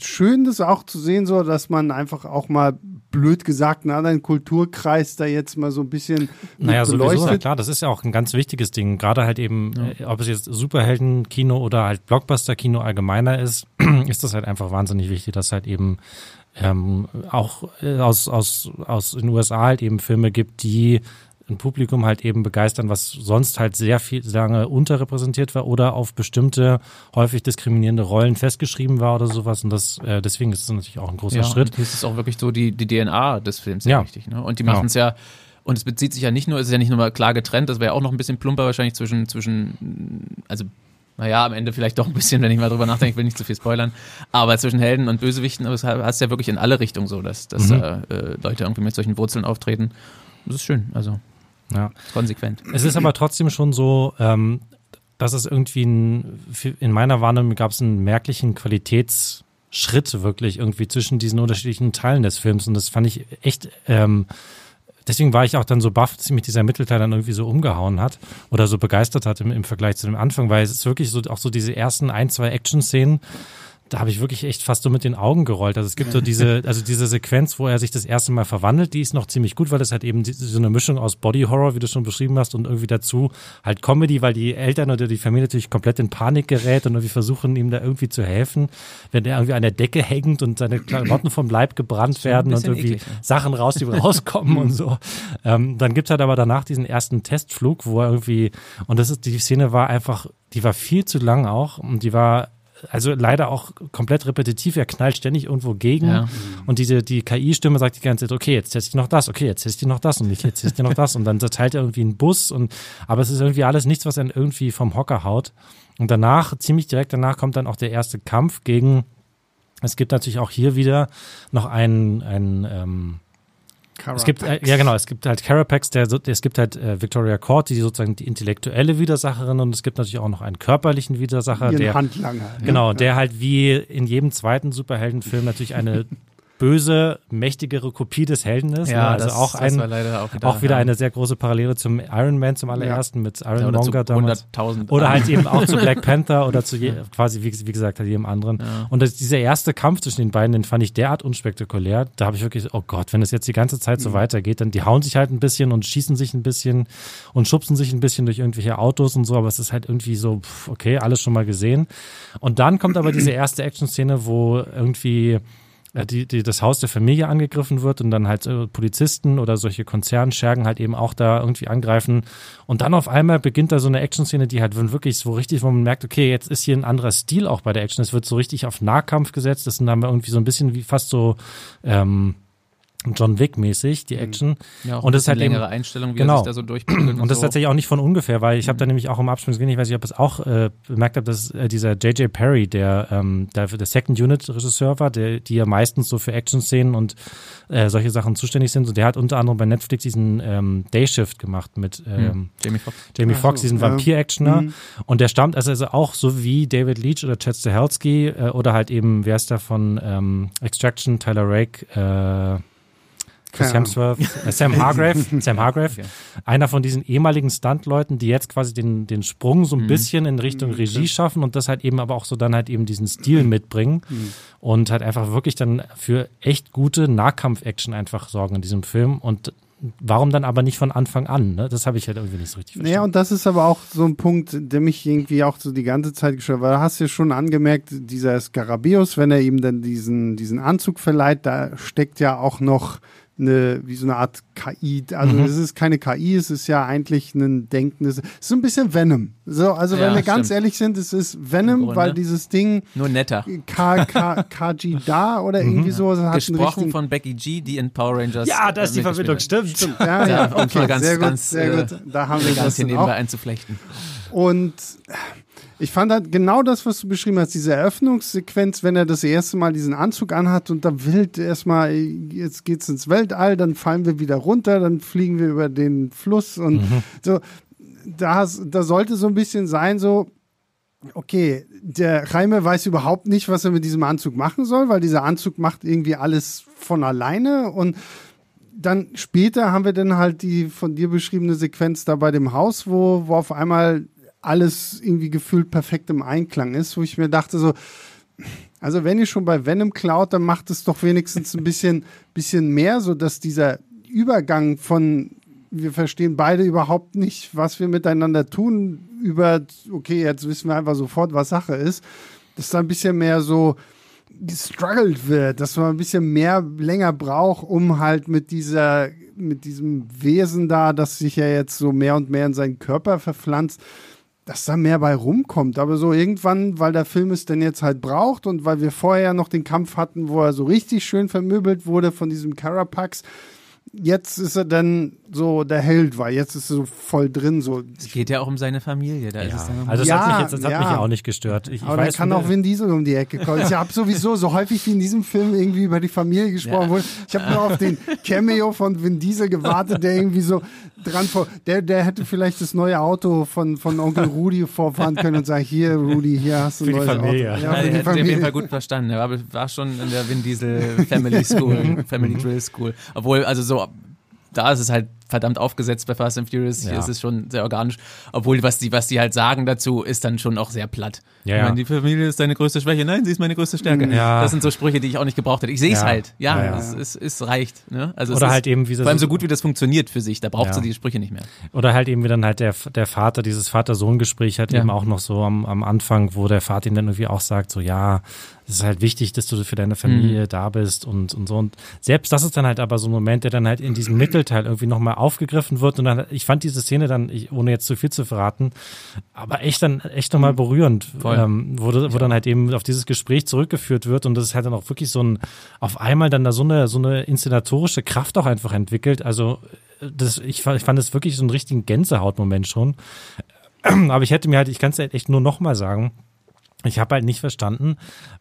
schön, das auch zu sehen, so, dass man einfach auch mal blöd gesagt einen anderen Kulturkreis da jetzt mal so ein bisschen
Naja, sowieso, na
beleuchtet.
klar, das ist ja auch ein ganz wichtiges Ding. Gerade halt eben, äh, ob es jetzt Superheldenkino oder halt Blockbuster-Kino allgemeiner ist, (clears throat) ist das halt einfach wahnsinnig wichtig, dass halt eben ähm, auch äh, aus, aus, aus den USA halt eben Filme gibt, die ein Publikum halt eben begeistern, was sonst halt sehr viel sehr lange unterrepräsentiert war oder auf bestimmte häufig diskriminierende Rollen festgeschrieben war oder sowas. Und das äh, deswegen ist es natürlich auch ein großer
ja,
Schritt.
Hier ist es auch wirklich so die, die DNA des Films
Ja.
ja. richtig. Ne? Und die
Genau.
machen es ja, und es bezieht sich ja nicht nur, es ist ja nicht nur mal klar getrennt, das wäre auch noch ein bisschen plumper wahrscheinlich zwischen, zwischen, also naja, am Ende vielleicht doch ein bisschen, wenn ich mal drüber nachdenke, ich will nicht zu viel spoilern, aber zwischen Helden und Bösewichten, aber es hast ja wirklich in alle Richtungen so, dass, dass
Mhm.
äh, Leute irgendwie mit solchen Wurzeln auftreten. Das ist schön, also
Ja.
ist konsequent.
Es ist aber trotzdem schon so, ähm, dass es irgendwie ein, in meiner Wahrnehmung gab es einen merklichen Qualitätsschritt wirklich irgendwie zwischen diesen unterschiedlichen Teilen des Films und das fand ich echt, ähm, deswegen war ich auch dann so baff, dass mich dieser Mittelteil dann irgendwie so umgehauen hat oder so begeistert hat im, im Vergleich zu dem Anfang, weil es ist wirklich so, auch so diese ersten ein, zwei Action-Szenen, da habe ich wirklich echt fast so mit den Augen gerollt. Also es gibt so diese, (laughs) also diese Sequenz, wo er sich das erste Mal verwandelt, die ist noch ziemlich gut, weil das halt eben so eine Mischung aus Body Horror, wie du schon beschrieben hast, und irgendwie dazu halt Comedy, weil die Eltern oder die Familie natürlich komplett in Panik gerät und irgendwie versuchen ihm da irgendwie zu helfen, wenn er irgendwie an der Decke hängt und seine Klamotten vom Leib gebrannt werden und irgendwie
eklig, ne?
Sachen raus, die (laughs) rauskommen und so. Ähm, dann gibt's halt aber danach diesen ersten Testflug, wo er irgendwie, und das ist, die Szene war einfach, die war viel zu lang auch und die war also leider auch komplett repetitiv, er knallt ständig irgendwo gegen
Ja.
und diese, die KI-Stimme sagt die ganze Zeit, okay, jetzt teste ich noch das, okay, jetzt teste ich noch das und ich jetzt teste ich noch das und dann zerteilt er irgendwie einen Bus und, aber es ist irgendwie alles nichts, was einen irgendwie vom Hocker haut. Und danach, ziemlich direkt danach kommt dann auch der erste Kampf gegen, es gibt natürlich auch hier wieder noch einen, einen ähm, es gibt, äh, ja genau, es gibt halt Carapax, der, es gibt halt äh, Victoria Court, die sozusagen die intellektuelle Widersacherin und es gibt natürlich auch noch einen körperlichen Widersacher,
Ihren
der,
Handlanger.
genau, der halt wie in jedem zweiten Superheldenfilm natürlich eine (laughs) böse, mächtigere Kopie des Helden ist.
Ja,
ne? also
das,
auch, ein,
auch wieder,
auch wieder
ja.
eine sehr große Parallele zum Iron Man zum allerersten mit Iron
Ja,
Monger damals.
100.000
Oder halt eben auch zu (laughs) Black Panther oder zu je, quasi, wie, wie gesagt, halt jedem anderen. Und das, dieser erste Kampf zwischen den beiden, den fand ich derart unspektakulär. Da habe ich wirklich, oh Gott, wenn es jetzt die ganze Zeit
Mhm.
so weitergeht, dann die hauen sich halt ein bisschen und schießen sich ein bisschen und schubsen sich ein bisschen durch irgendwelche Autos und so, aber es ist halt irgendwie so, pff, okay, alles schon mal gesehen. Und dann kommt aber diese erste Action-Szene, wo irgendwie die, die, das Haus der Familie angegriffen wird und dann halt äh, Polizisten oder solche Konzernschergen halt eben auch da irgendwie angreifen. Und dann auf einmal beginnt da so eine Action-Szene, die halt wirklich so richtig, wo man merkt, okay, jetzt ist hier ein anderer Stil auch bei der Action. Es wird so richtig auf Nahkampf gesetzt. Das sind dann irgendwie so ein bisschen wie fast so ähm, John Wick-mäßig, die Action.
Ja,
und das ist halt
längere
eben,
Einstellung, wie
genau.
er sich da so durchprügelt.
und das ist
so.
tatsächlich auch nicht von ungefähr, weil ich habe da nämlich auch im Abspann gesehen, ich weiß nicht, ob ich es auch äh, bemerkt habe, dass äh, dieser J.J. Perry, der, ähm, der der Second Unit Regisseur war, der, die ja meistens so für Action-Szenen und äh, solche Sachen zuständig sind. Und der hat unter anderem bei Netflix diesen ähm, Day Shift gemacht mit ähm,
Hm, Jamie Foxx.
Jamie Foxx,
so,
diesen
ja.
Vampir-Actioner.
Mhm.
Und der stammt also, also auch so wie David Leach oder Chad Stahelski äh, oder halt eben, wer ist da von ähm, Extraction, Tyler Rake, äh, Chris Hemsworth, äh, Sam Hargrave, (laughs) Sam Hargrave,
Okay.
einer von diesen ehemaligen Stuntleuten, die jetzt quasi den, den Sprung so ein
Mhm.
bisschen in Richtung Regie schaffen und das halt eben aber auch so dann halt eben diesen Stil mitbringen und halt einfach wirklich dann für echt gute Nahkampf-Action einfach sorgen in diesem Film und warum dann aber nicht von Anfang an, ne? Das habe ich halt irgendwie nicht so richtig verstanden.
Naja, und das ist aber auch so ein Punkt, der mich irgendwie auch so die ganze Zeit gestört hat. Weil da hast du ja schon angemerkt, dieser Skarabäus, wenn er ihm dann diesen, diesen Anzug verleiht, da steckt ja auch noch eine, wie so eine Art KI. Also
Mhm.
es ist keine KI, es ist ja eigentlich ein denkendes, es ist so ein bisschen Venom. So, also wenn
Ja,
wir ganz
stimmt.
ehrlich sind, es ist Venom, weil dieses Ding
Nur netter.
K, K, KG da oder irgendwie so hat
Gesprochen von Becky G, die in Power Rangers.
ja, da ist die
äh,
Verbindung,
mitgespielt
stimmt. (laughs)
ja, ja, okay,
ganz,
sehr gut,
ganz,
sehr
äh,
gut. Da haben wir das
Ganz hier nebenbei
auch.
einzuflechten.
Und ich fand halt genau das, was du beschrieben hast, diese Eröffnungssequenz, wenn er das erste Mal diesen Anzug anhat und dann wild erstmal, jetzt geht's ins Weltall, dann fallen wir wieder runter, dann fliegen wir über den Fluss und so. Da, da sollte so ein bisschen sein, so, okay, der Reimer weiß überhaupt nicht, was er mit diesem Anzug machen soll, weil dieser Anzug macht irgendwie alles von alleine und dann später haben wir dann halt die von dir beschriebene Sequenz da bei dem Haus, wo, wo auf einmal alles irgendwie gefühlt perfekt im Einklang ist, wo ich mir dachte so, also wenn ihr schon bei Venom klaut, dann macht es doch wenigstens ein bisschen, bisschen mehr, so dass dieser Übergang von wir verstehen beide überhaupt nicht, was wir miteinander tun, über, okay, jetzt wissen wir einfach sofort, was Sache ist, dass da ein bisschen mehr so gestruggelt wird, dass man ein bisschen mehr länger braucht, um halt mit dieser, mit diesem Wesen da, das sich ja jetzt so mehr und mehr in seinen Körper verpflanzt, dass da mehr bei rumkommt. Aber so irgendwann, weil der Film es denn jetzt halt braucht und weil wir vorher noch den Kampf hatten, wo er so richtig schön vermöbelt wurde von diesem Carapax, jetzt ist er dann so der Held, weil jetzt ist er so voll drin. So.
Es geht ja auch um seine Familie. Da ist es dann
Ja, also das
Ja,
hat mich jetzt, das hat
ja.
mich ja auch nicht gestört. Ich, ich
Aber dann
weiß,
kann auch Vin Diesel um die Ecke kommen. Ich habe sowieso so häufig wie in diesem Film irgendwie über die Familie gesprochen
Ja.
wurde. Ich habe nur auf den Cameo von Vin Diesel gewartet, der irgendwie so dran vor. Der, der hätte vielleicht das neue Auto von, von Onkel Rudi vorfahren können und sagen, hier, Rudi, hier hast du ein neues
Familie.
Auto.
Ja,
Ja, für die
hat sie auf jeden Fall
Familie.
gut verstanden. Er war, war schon in der Vin Diesel Family School, (laughs) Family Drill School. Obwohl, also so, da ist es halt verdammt aufgesetzt bei Fast and Furious. Hier
Ja.
ist es schon sehr organisch. Obwohl, was die, was die halt sagen dazu, ist dann schon auch sehr platt.
Ja,
Ich
ja.
meine, die Familie ist deine größte Schwäche. Nein, sie ist meine größte Stärke.
Ja.
Das sind so Sprüche, die ich auch nicht gebraucht hätte. Ich sehe es
Ja.
halt. Ja,
Ja.
Es, es, es reicht. Ne? Also
Oder halt eben, wie
Vor allem
so-
so gut, wie das funktioniert für sich. Da braucht sie die Sprüche nicht mehr.
Oder halt eben wie dann halt der, der Vater, dieses Vater-Sohn-Gespräch hat eben auch noch so am, am Anfang, wo der Vater ihm dann irgendwie auch sagt, so ja, es ist halt wichtig, dass du für deine Familie
Mhm.
da bist und, und so. Und selbst das ist dann halt aber so ein Moment, der dann halt in diesem Mittelteil irgendwie nochmal aufgegriffen wird. Und dann, ich fand diese Szene dann, ich, ohne jetzt zu viel zu verraten, aber echt dann echt nochmal berührend,
Mhm. Voll.
Ähm, wo, wo dann halt eben auf dieses Gespräch zurückgeführt wird und das ist halt dann auch wirklich so ein, auf einmal dann da so eine, so eine inszenatorische Kraft auch einfach entwickelt. Also das, ich, ich fand es wirklich so einen richtigen Gänsehautmoment schon. (clears throat) Aber ich hätte mir halt, ich kann es halt echt nur nochmal sagen, ich habe halt nicht verstanden,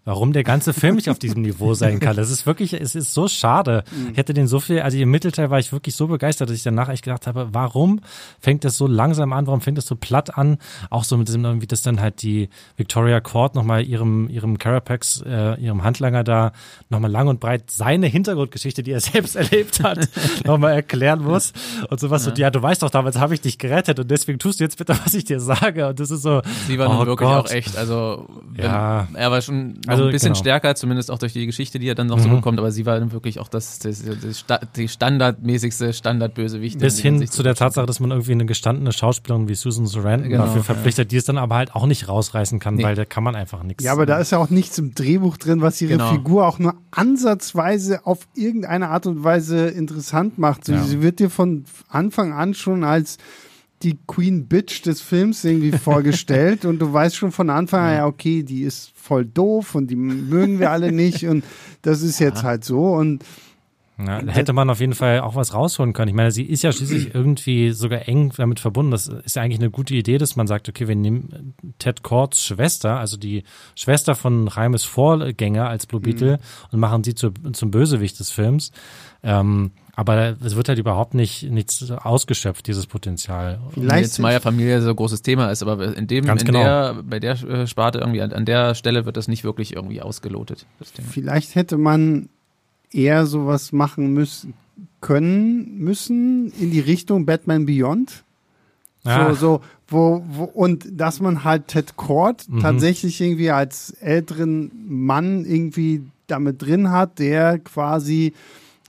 warum der ganze Film nicht auf diesem Niveau sein kann. Das ist wirklich, es ist so schade. Mhm. Ich hätte den so viel, also im Mittelteil war ich wirklich so begeistert, dass ich danach echt gedacht habe, warum fängt das so langsam an, warum fängt das so platt an? Auch so mit diesem, irgendwie, dass dann halt die Victoria Court nochmal ihrem, ihrem Carapax, äh, ihrem Handlanger da nochmal lang und breit seine Hintergrundgeschichte, die er (laughs) selbst erlebt hat, (laughs) nochmal erklären muss. Und sowas ja. so, ja, du weißt doch, damals habe ich dich gerettet und deswegen tust du jetzt bitte, was ich dir sage. Und das ist so.
Sie war oh wirklich Gott. auch echt, also ja. er war schon also, ein bisschen genau. stärker, zumindest auch durch die Geschichte, die er dann noch mhm. so bekommt, aber sie war dann wirklich auch das, das, das die standardmäßigste Standardbösewicht.
Bis hin zu der Tatsache, dass man irgendwie eine gestandene Schauspielerin wie Susan Sarandon genau, dafür verpflichtet, ja. die es dann aber halt auch nicht rausreißen kann, nee. weil da kann man einfach nichts.
Ja, aber da ist ja auch nichts im Drehbuch drin, was ihre genau. Figur auch nur ansatzweise auf irgendeine Art und Weise interessant macht. Sie, ja. sie wird dir von Anfang an schon als die Queen Bitch des Films irgendwie (laughs) vorgestellt und du weißt schon von Anfang an, ja, okay, die ist voll doof und die mögen wir alle nicht und das ist jetzt halt so und
ja, hätte man auf jeden Fall auch was rausholen können. Ich meine, sie ist ja schließlich (clears throat) irgendwie sogar eng damit verbunden. Das ist ja eigentlich eine gute Idee, dass man sagt, okay, wir nehmen Ted Cords Schwester, also die Schwester von Reimes Vorgänger als Blue Beetle mhm. und machen sie zu, zum Bösewicht des Films. Ähm, aber es wird halt überhaupt nicht nichts ausgeschöpft, dieses Potenzial.
Vielleicht jetzt Meier-Familie so ein großes Thema ist, aber in dem, in genau. der, bei der äh, Sparte irgendwie, an, an, der Stelle wird das nicht wirklich irgendwie ausgelotet.
Vielleicht hätte man eher sowas machen müssen, können, müssen in die Richtung Batman Beyond. Ja. So, so, wo, wo, und dass man halt Ted Cord mhm. tatsächlich irgendwie als älteren Mann irgendwie damit drin hat, der quasi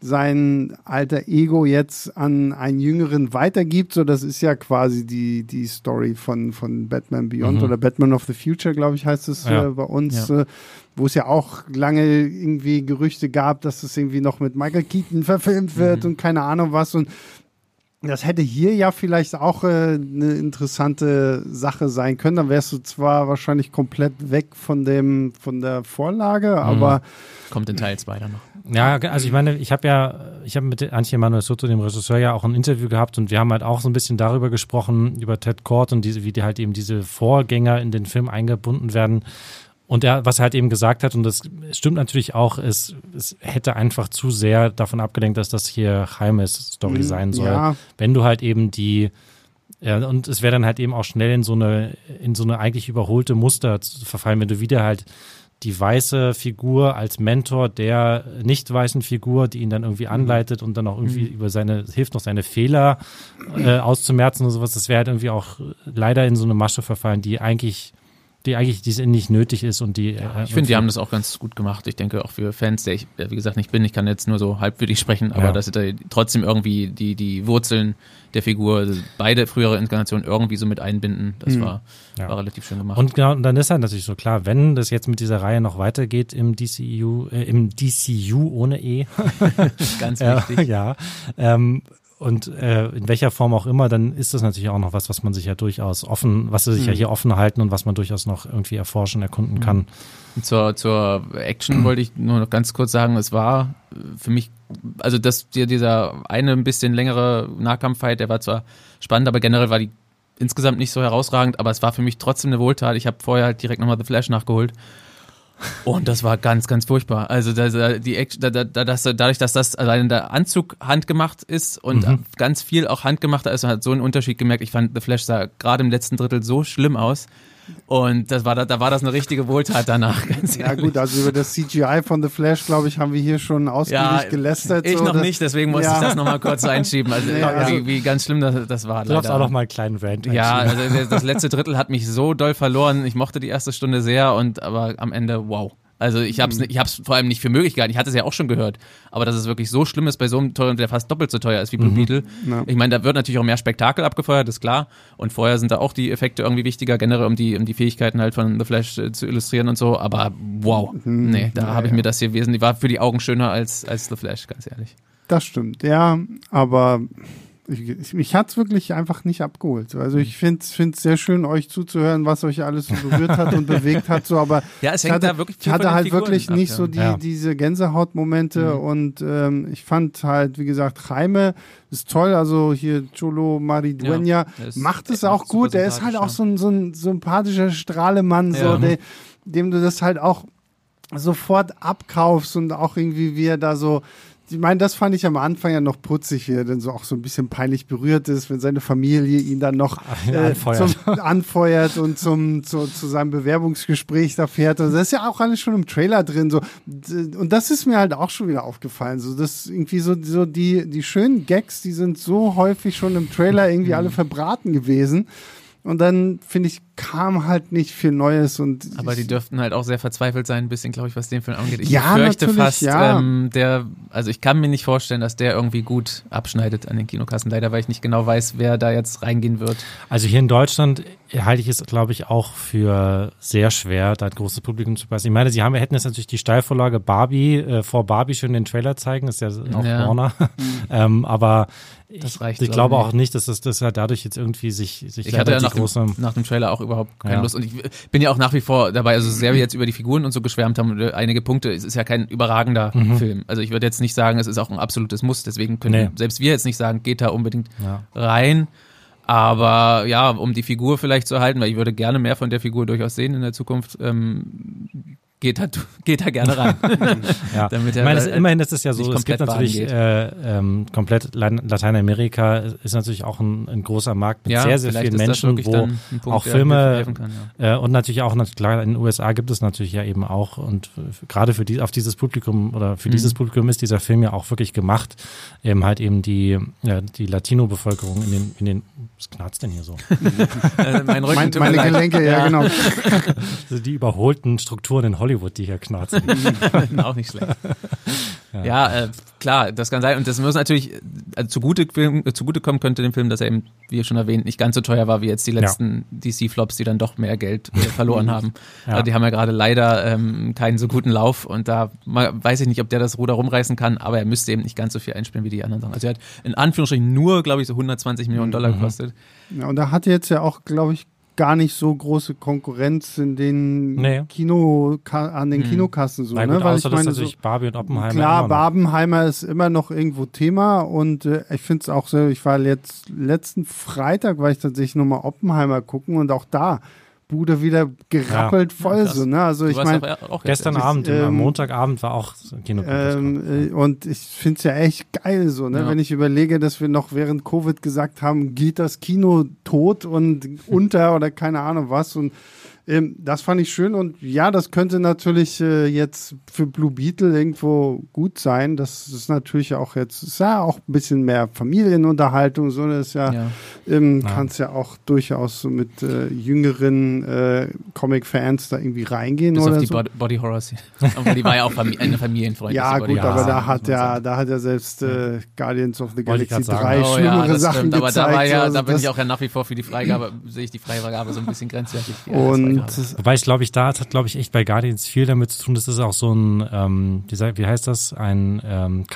sein alter Ego jetzt an einen Jüngeren weitergibt. So, das ist ja quasi die, die Story von, von Batman Beyond mhm. oder Batman of the Future, glaube ich, heißt es ja. äh, bei uns, ja. äh, wo es ja auch lange irgendwie Gerüchte gab, dass es irgendwie noch mit Michael Keaton verfilmt wird mhm. und keine Ahnung was. Und das hätte hier ja vielleicht auch äh, eine interessante Sache sein können. Dann wärst du zwar wahrscheinlich komplett weg von dem, von der Vorlage, mhm. aber.
Kommt in Teil 2 dann noch.
Ja, also ich meine, ich habe ja, ich habe mit Antje Manuel Soto, dem Regisseur, ja auch ein Interview gehabt und wir haben halt auch so ein bisschen darüber gesprochen, über Ted Cord und diese, wie die halt eben diese Vorgänger in den Film eingebunden werden. Und er, was er halt eben gesagt hat, und das stimmt natürlich auch, ist, es hätte einfach zu sehr davon abgelenkt, dass das hier Jaimes Story mhm, sein soll. Ja. Wenn du halt eben die, ja, und es wäre dann halt eben auch schnell in so eine, in so eine eigentlich überholte Muster zu verfallen, wenn du wieder halt die weiße Figur als Mentor der nicht weißen Figur, die ihn dann irgendwie mhm. anleitet und dann auch irgendwie mhm. über seine, hilft noch seine Fehler äh, auszumerzen und sowas. Das wäre halt irgendwie auch leider in so eine Masche verfallen, die eigentlich die eigentlich die nicht nötig ist und die.
Ja, äh, ich finde, die haben das auch ganz gut gemacht. Ich denke auch für Fans, der ich, wie gesagt, nicht bin, ich kann jetzt nur so halbwürdig sprechen, aber ja. dass da trotzdem irgendwie die, die Wurzeln der Figur, also beide frühere Inkarnationen irgendwie so mit einbinden, das mhm. war, ja. war relativ schön gemacht.
Und genau, und dann ist halt natürlich so klar, wenn das jetzt mit dieser Reihe noch weitergeht im DCU, äh, im DCU ohne E. (laughs)
ganz (laughs) wichtig.
ja. Ähm, und äh, in welcher Form auch immer, dann ist das natürlich auch noch was, was man sich ja durchaus offen, was sie sich mhm. ja hier offen halten und was man durchaus noch irgendwie erforschen, erkunden mhm. kann.
Zur, zur Action (clears throat) wollte ich nur noch ganz kurz sagen, es war für mich, also dass dieser eine ein bisschen längere Nahkampffight, der war zwar spannend, aber generell war die insgesamt nicht so herausragend, aber es war für mich trotzdem eine Wohltat. Ich habe vorher halt direkt nochmal The Flash nachgeholt und das war ganz, ganz furchtbar. Also da, die Action, da, da, das, dadurch, dass das allein der Anzug handgemacht ist und mhm. ganz viel auch handgemachter ist, hat so einen Unterschied gemerkt. Ich fand The Flash sah gerade im letzten Drittel so schlimm aus. Und das war, da, da war das eine richtige Wohltat danach. (laughs)
ja gut, also über das CGI von The Flash, glaube ich, haben wir hier schon ausgiebig ja, gelästert.
Ich so, noch nicht, deswegen musste ja. ich das nochmal kurz einschieben. Also, (laughs) ja, also wie, wie, ganz schlimm das, das war.
Du darfst auch noch mal einen kleinen Rant
Ja, also das letzte Drittel hat mich so doll verloren. Ich mochte die erste Stunde sehr und aber am Ende, wow. Also ich habe es ich hab's vor allem nicht für möglich gehalten. Ich hatte es ja auch schon gehört. Aber dass es wirklich so schlimm ist bei so einem teuren, der fast doppelt so teuer ist wie Blue mhm. Beetle. Ja. Ich meine, da wird natürlich auch mehr Spektakel abgefeuert, ist klar. Und vorher sind da auch die Effekte irgendwie wichtiger, generell um die, um die Fähigkeiten halt von The Flash äh, zu illustrieren und so. Aber wow, mhm. nee, da ja, habe ich mir das hier wesentlich, war für die Augen schöner als, als The Flash, ganz ehrlich.
Das stimmt, ja. Aber ich, ich, mich hat's wirklich einfach nicht abgeholt. Also ich finde es sehr schön, euch zuzuhören, was euch alles so berührt hat und bewegt hat. So, aber (laughs)
ja, es
ich
hängt
hatte,
da wirklich
ich hatte halt wirklich
ab,
nicht
ja.
so die,
Ja.
diese Gänsehautmomente
Mhm.
und ähm, ich fand halt, wie gesagt, Jaime ist toll. Also hier Cholo
ist-
macht es auch gut. Er ist halt auch so ein, so ein sympathischer Strahlemann, so,
Ja.
der, dem du das halt auch sofort abkaufst und auch irgendwie, wie er da so. Ich meine, das fand ich am Anfang ja noch putzig, wie er dann so auch so ein bisschen peinlich berührt ist, wenn seine Familie ihn dann noch (laughs) äh,
Anfeuert.
Zum, (laughs) anfeuert und zum, zu, zu seinem Bewerbungsgespräch da fährt. Also das ist ja auch alles schon im Trailer drin. So. Und das ist mir halt auch schon wieder aufgefallen. So, das irgendwie so, so die, die schönen Gags, die sind so häufig schon im Trailer irgendwie alle verbraten gewesen. Und dann, finde ich, kam halt nicht viel Neues und
Aber die
ich,
dürften halt auch sehr verzweifelt sein, ein bisschen, glaube ich, was den Film angeht. Ich
Ja,
fürchte fast,
ja.
ähm, der, also ich kann mir nicht vorstellen, dass der irgendwie gut abschneidet an den Kinokassen. Leider, weil ich nicht genau weiß, wer da jetzt reingehen wird.
Also hier in Deutschland halte ich es, glaube ich, auch für sehr schwer, da ein großes Publikum zu passen. Ich meine, sie haben, hätten jetzt natürlich die Steilvorlage Barbie, äh, vor Barbie schon den Trailer zeigen, ist ja auch
Ja.
Warner. (laughs) ähm, aber
Das
ich,
reicht,
ich
glaub
glaube auch nicht, dass das, dass er dadurch jetzt irgendwie sich, sich
Ich hatte ja nach dem,
große,
nach dem Trailer auch überhaupt keine
Ja.
Lust. Und ich bin ja auch nach wie vor dabei, also sehr wir jetzt über die Figuren und so geschwärmt haben, äh, einige Punkte, es ist ja kein überragender Film. Also ich würde jetzt nicht sagen, es ist auch ein absolutes Muss, deswegen können
Nee.
selbst wir jetzt nicht sagen, geht da unbedingt
ja.
rein. Aber ja, um die Figur vielleicht zu erhalten, weil ich würde gerne mehr von der Figur durchaus sehen in der Zukunft, ähm, geht, da, geht da gerne rein. (laughs)
Ja. (laughs)
Damit
ich
er
meine, es,
äh,
immerhin ist es ja so, es gibt natürlich äh, ähm, komplett Lateinamerika ist natürlich auch ein, ein großer Markt mit
ja,
sehr, sehr vielen
das
Menschen, wo
Punkt,
auch Filme
kann, ja.
Äh, und natürlich auch, klar, in den USA gibt es natürlich ja eben auch, und gerade für die, auf dieses Publikum oder für
Mhm.
dieses Publikum ist dieser Film ja auch wirklich gemacht, eben halt eben die, ja, die Latino-Bevölkerung in den, in den, was knarzt denn hier so? (laughs)
Äh, mein Rücken
mein, meine. Gelenke, ja, genau.
Also die überholten Strukturen in Hollywood, die hier knarzen. (laughs)
auch nicht schlecht. Ja, äh, klar, das kann sein. Und das muss natürlich äh, zugute, Film, äh, zugutekommen könnte dem Film, dass er eben, wie schon erwähnt, nicht ganz so teuer war wie jetzt die letzten DC-Flops, die dann doch mehr Geld äh, verloren haben.
Ja.
Also die haben ja gerade leider ähm, keinen so guten Lauf und da mal, weiß ich nicht, ob der das Ruder rumreißen kann, aber er müsste eben nicht ganz so viel einspielen wie die anderen Sachen. Also er hat in Anführungsstrichen nur, glaube ich, so 120 Millionen Dollar gekostet.
Ja, und da hat jetzt ja auch, glaube ich, gar nicht so große Konkurrenz in den
Nee.
Kino an den
Hm.
Kinokassen so,
Na
ne?
gut,
Weil
außer
ich meine, so,
natürlich Barbie und Oppenheimer
klar, Barbenheimer ist immer noch irgendwo Thema und äh, ich finde es auch so, ich war jetzt letzten Freitag war ich tatsächlich nochmal Oppenheimer gucken und auch da Bude wieder gerappelt voll
krass.
so, ne? Also ich meine,
Gestern
jetzt,
Abend,
ähm,
am Montagabend war auch Kino.
ähm, äh, und ich finde es ja echt geil so, ne?
Ja.
Wenn ich überlege, dass wir noch während Covid gesagt haben, geht das Kino tot und (laughs) unter oder keine Ahnung was und ähm, das fand ich schön und ja, das könnte natürlich äh, jetzt für Blue Beetle irgendwo gut sein. Das ist natürlich auch jetzt, ist ja auch ein bisschen mehr Familienunterhaltung, so das ist ja,
ja.
ähm,
Ja.
kannst ja auch durchaus so mit äh, jüngeren äh, Comic-Fans da irgendwie reingehen
Bis
oder
auf die
so.
Body, Body Horror Szene. (laughs) Aber die war ja auch Famili eine familienfreundliche
Ja, gut, aber da hat ja, da hat ja selbst äh, Guardians of the Galaxy
grad
3
sagen.
Oh
schlimmere
ja,
Sachen
stimmt, aber
gezeigt.
da war ja,
also
da bin ich auch ja nach wie vor für die Freigabe, sehe ich die Freigabe so ein bisschen grenzwertig. (laughs) War
und
Wobei ich glaube ich, da hat glaube ich echt bei Guardians viel damit zu tun, dass es auch so ein, ähm, wie heißt das, ein ähm,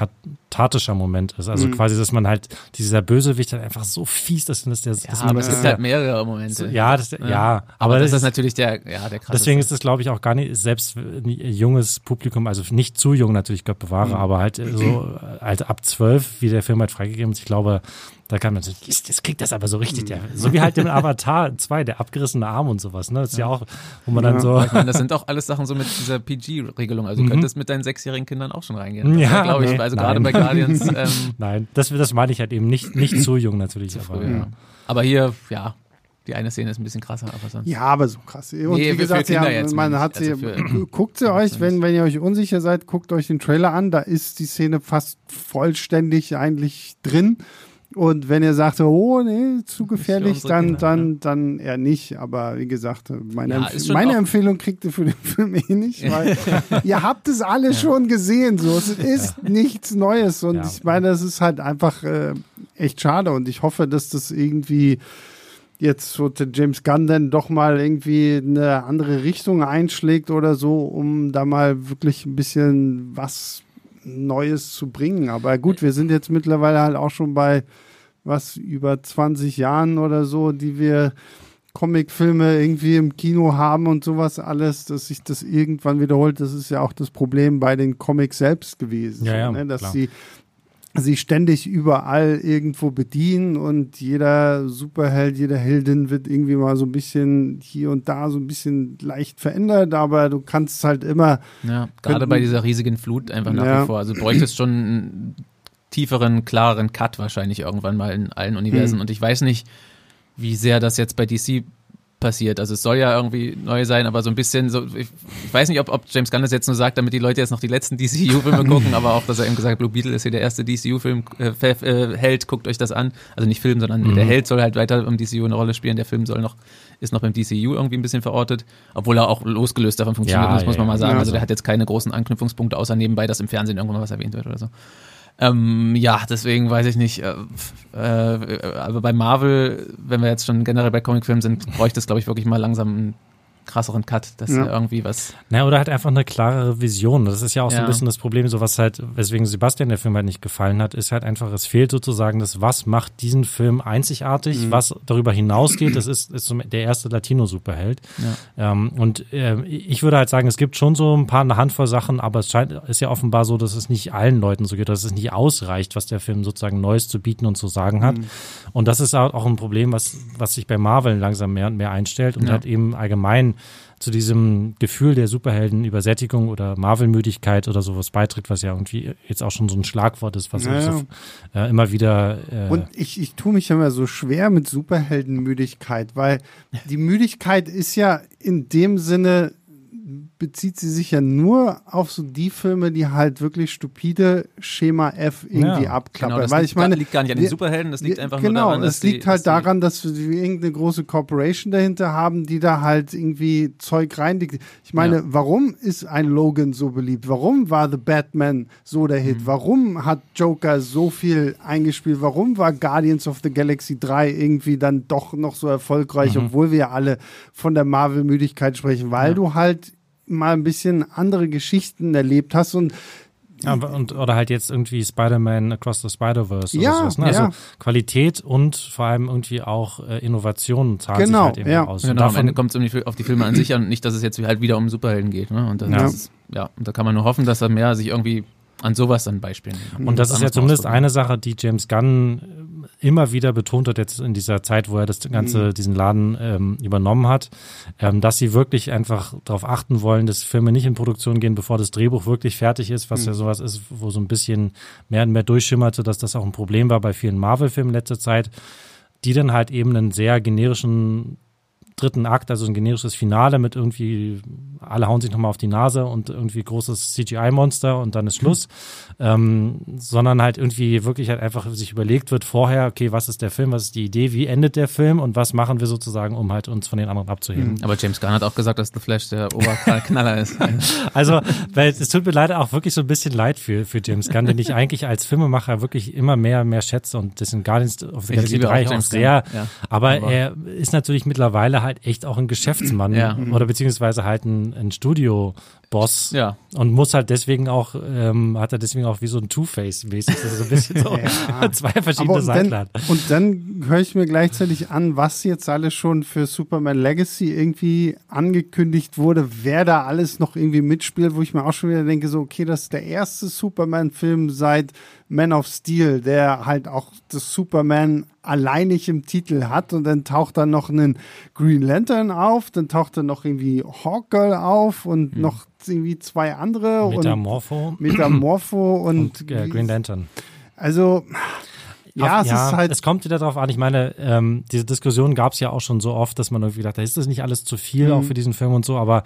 kathartischer Moment ist. Also
Mhm.
quasi, dass man halt, dieser Bösewicht halt einfach so fies ist, dass der,
ja,
dass
aber es
Ja.
gibt halt mehrere Momente.
ja, das, ja,
aber, das,
ist
ist natürlich der, ja, der krasse.
Deswegen ist es, glaube ich, auch gar nicht, selbst ein junges Publikum, also nicht zu jung natürlich, Gott bewahre,
Mhm.
aber halt so halt ab zwölf, wie der Film halt freigegeben ist. Ich glaube, da kann man jetzt, jetzt kriegt das aber so richtig, der, so wie halt im (laughs) Avatar 2, der abgerissene Arm und sowas, ne? Das ist ja, auch, wo man
Ja.
dann so,
ich meine, das sind auch alles Sachen so mit dieser PG-Regelung. Also du
Mhm.
könntest mit deinen sechsjährigen Kindern auch schon reingehen. Das
Ja,
glaube ich.
nee,
also gerade
nein.
bei Guardians. (laughs) Ähm,
nein, das, das meine ich halt eben nicht, nicht zu jung natürlich, aber,
früh, ja. aber hier, ja, die eine Szene ist ein bisschen krasser, aber sonst.
Ja, aber so krass. Und
Nee,
wie gesagt, sie
jetzt
man hat sie,
Also für- (clears throat)
guckt sie euch, wenn, wenn ihr euch unsicher seid, guckt euch den Trailer an. Da ist die Szene fast vollständig eigentlich drin. Und wenn ihr sagt, oh nee, zu gefährlich, dann,
Kinder,
dann, dann eher nicht. Aber wie gesagt, meine,
Ja,
Empf meine Empfehlung kriegt ihr für den Film eh nicht, weil ihr habt es alle schon gesehen. So, es ist nichts Neues. Und
Ja.
ich meine, das ist halt einfach äh, echt schade. Und ich hoffe, dass das irgendwie jetzt so der James Gunn dann doch mal irgendwie eine andere Richtung einschlägt oder so, um da mal wirklich ein bisschen was Neues zu bringen. Aber gut, wir sind jetzt mittlerweile halt auch schon bei was über 20 Jahren oder so, die wir Comicfilme irgendwie im Kino haben und sowas alles, dass sich das irgendwann wiederholt. Das ist ja auch das Problem bei den Comics selbst gewesen,
ja, ja,
ne? dass
klar.
sie sich ständig überall irgendwo bedienen und jeder Superheld, jede Heldin wird irgendwie mal so ein bisschen hier und da so ein bisschen leicht verändert, aber du kannst halt immer.
Ja, gerade bei dieser riesigen Flut einfach nach
Ja.
wie vor. Also bräuchtest schon einen tieferen, klareren Cut wahrscheinlich irgendwann mal in allen Universen.
Hm.
Und ich weiß nicht, wie sehr das jetzt bei DC passiert. Also es soll ja irgendwie neu sein, aber so ein bisschen so, ich, ich weiß nicht, ob, ob James Gunn das jetzt nur sagt, damit die Leute jetzt noch die letzten (laughs) DCU-Filme gucken, aber auch, dass er eben gesagt hat, Blue Beetle ist hier der erste DCU-Film, äh, äh, Held, guckt euch das an. Also nicht Film, sondern
Mhm.
der Held soll halt weiter im DCU eine Rolle spielen, der Film soll noch, ist noch beim DCU irgendwie ein bisschen verortet, obwohl er auch losgelöst davon funktioniert,
Ja,
das muss
ja,
man mal sagen.
Ja.
Also der hat jetzt keine großen Anknüpfungspunkte, außer nebenbei, dass im Fernsehen irgendwann was erwähnt wird oder so. Ähm, ja, deswegen weiß ich nicht. Äh, äh, aber bei Marvel, wenn wir jetzt schon generell bei Comicfilmen sind, bräuchte es, glaube ich, wirklich mal langsam einen krasseren Cut, dass
Ja.
er irgendwie was.
Na, oder halt einfach eine klarere Vision. Das ist ja auch so ein
Ja.
bisschen das Problem, so was halt, weswegen Sebastian der Film halt nicht gefallen hat, ist halt einfach, es fehlt sozusagen das, was macht diesen Film einzigartig, was darüber hinausgeht. Das ist, ist der erste Latino-Superheld. Ähm, und äh, ich würde halt sagen, es gibt schon so ein paar, eine Handvoll Sachen, aber es scheint, ist ja offenbar so, dass es nicht allen Leuten so geht, dass es nicht ausreicht, was der Film sozusagen Neues zu bieten und zu sagen hat. Und das ist auch auch ein Problem, was, was sich bei Marvel langsam mehr und mehr einstellt und
Ja.
halt eben allgemein zu diesem Gefühl der Superheldenübersättigung oder Marvel-Müdigkeit oder sowas beiträgt, was ja irgendwie jetzt auch schon so ein Schlagwort ist, was
Ja,
so, äh, immer wieder äh,
Und ich, ich tue mich immer so schwer mit Superheldenmüdigkeit, weil die Müdigkeit ist ja in dem Sinne, bezieht sie sich ja nur auf so die Filme, die halt wirklich stupide Schema F irgendwie
Ja,
abklappern.
Genau, das
weil
liegt,
ich meine,
liegt gar nicht an den Superhelden, das liegt einfach
genau,
nur daran, dass
es liegt
die,
halt daran, dass wir irgendeine große Corporation dahinter haben, die da halt irgendwie Zeug reinlegt. Ich meine,
Ja.
warum ist ein Logan so beliebt? Warum war The Batman so der
Mhm.
Hit? Warum hat Joker so viel eingespielt? Warum war Guardians of the Galaxy 3 irgendwie dann doch noch so erfolgreich,
Mhm.
obwohl wir alle von der Marvel-Müdigkeit sprechen? Weil
Ja.
du halt mal ein bisschen andere Geschichten erlebt hast und
Ja, und, oder halt jetzt irgendwie Spider-Man Across the Spider-Verse oder
Ja,
sowas. Ne?
ja.
Also Qualität und vor allem irgendwie auch äh, Innovationen zahlen
Genau,
sich halt eben
ja.
aus. Und
Genau, am
davon,
Ende kommt es auf die Filme an sich an und nicht, dass es jetzt halt wieder um Superhelden geht. Ne? Und, dann
Ja.
Ist, ja, und da kann man nur hoffen, dass er mehr sich irgendwie an sowas dann Beispielen.
Und das ist ja zumindest eine Sache, die James Gunn äh, immer wieder betont hat, jetzt in dieser Zeit, wo er das ganze, diesen Laden ähm, übernommen hat, ähm, dass sie wirklich einfach darauf achten wollen, dass Filme nicht in Produktion gehen, bevor das Drehbuch wirklich fertig ist, was ja sowas ist, wo so ein bisschen mehr und mehr durchschimmerte, dass das auch ein Problem war bei vielen Marvel-Filmen letzter Zeit, die dann halt eben einen sehr generischen dritten Akt, also ein generisches Finale mit irgendwie, alle hauen sich nochmal auf die Nase und irgendwie großes CGI-Monster und dann ist Schluss, ähm, sondern halt irgendwie wirklich halt einfach sich überlegt wird vorher, okay, was ist der Film, was ist die Idee, wie endet der Film und was machen wir sozusagen, um halt uns von den anderen abzuheben.
Aber James Gunn hat auch gesagt, dass The Flash der Oberknaller ist. (laughs)
Also, weil es tut mir leider auch wirklich so ein bisschen leid für, für James Gunn, den ich eigentlich als Filmemacher wirklich immer mehr, mehr schätze und das in Guardians of the Galaxy
liebe auch
3 auch sehr.
Ja.
aber,
Aber-
er ist natürlich mittlerweile halt echt auch ein Geschäftsmann
Ja.
oder beziehungsweise halt ein, ein Studio-Boss
Ja.
und muss halt deswegen auch, ähm, hat er deswegen auch wie so ein Two-Face-mäßig, das ist so ein bisschen so (laughs)
Ja.
zwei verschiedene Seiten
dann,
hat.
und dann höre ich mir gleichzeitig an, was jetzt alles schon für Superman Legacy irgendwie angekündigt wurde, wer da alles noch irgendwie mitspielt, wo ich mir auch schon wieder denke, so, okay, das ist der erste Superman-Film seit Man of Steel, der halt auch das Superman alleinig im Titel hat und dann taucht dann noch ein Green Lantern auf, dann taucht dann noch irgendwie Hawkgirl auf und noch irgendwie zwei andere
Metamorpho
und Metamorpho (clears throat) und,
und äh, Green Lantern.
also ja,
Auf-
es ist halt
es kommt wieder darauf an. Ich meine, ähm, diese Diskussion gab es ja auch schon so oft, dass man irgendwie gedacht hat, ist das nicht alles zu viel
Mhm.
auch für diesen Film und so, aber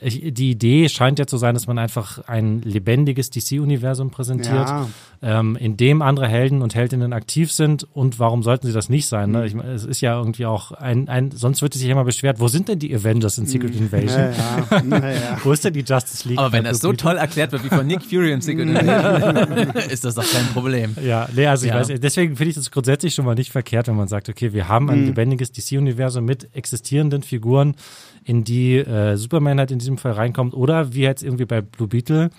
ich, die Idee scheint ja zu sein, dass man einfach ein lebendiges DC-Universum präsentiert,
Ja.
ähm, in dem andere Helden und Heldinnen aktiv sind und warum sollten sie das nicht sein?
Mhm.
Ne? Ich meine, es ist ja irgendwie auch ein, ein, sonst wird sich ja immer beschwert, wo sind denn die Avengers in Secret Invasion?
Mhm. Ja, ja, (laughs) naja.
Wo ist denn die Justice League?
Aber wenn das so toll erklärt wird wie von Nick Fury im Secret (laughs) Invasion, (laughs) ist das doch kein Problem.
Ja, nee, also ich
Ja.
weiß, deswegen finde ich das grundsätzlich schon mal nicht verkehrt, wenn man sagt, okay, wir haben
Mhm.
ein lebendiges DC-Universum mit existierenden Figuren, in die äh, Superman halt in diesem Fall reinkommt. Oder wie jetzt irgendwie bei Blue Beetle,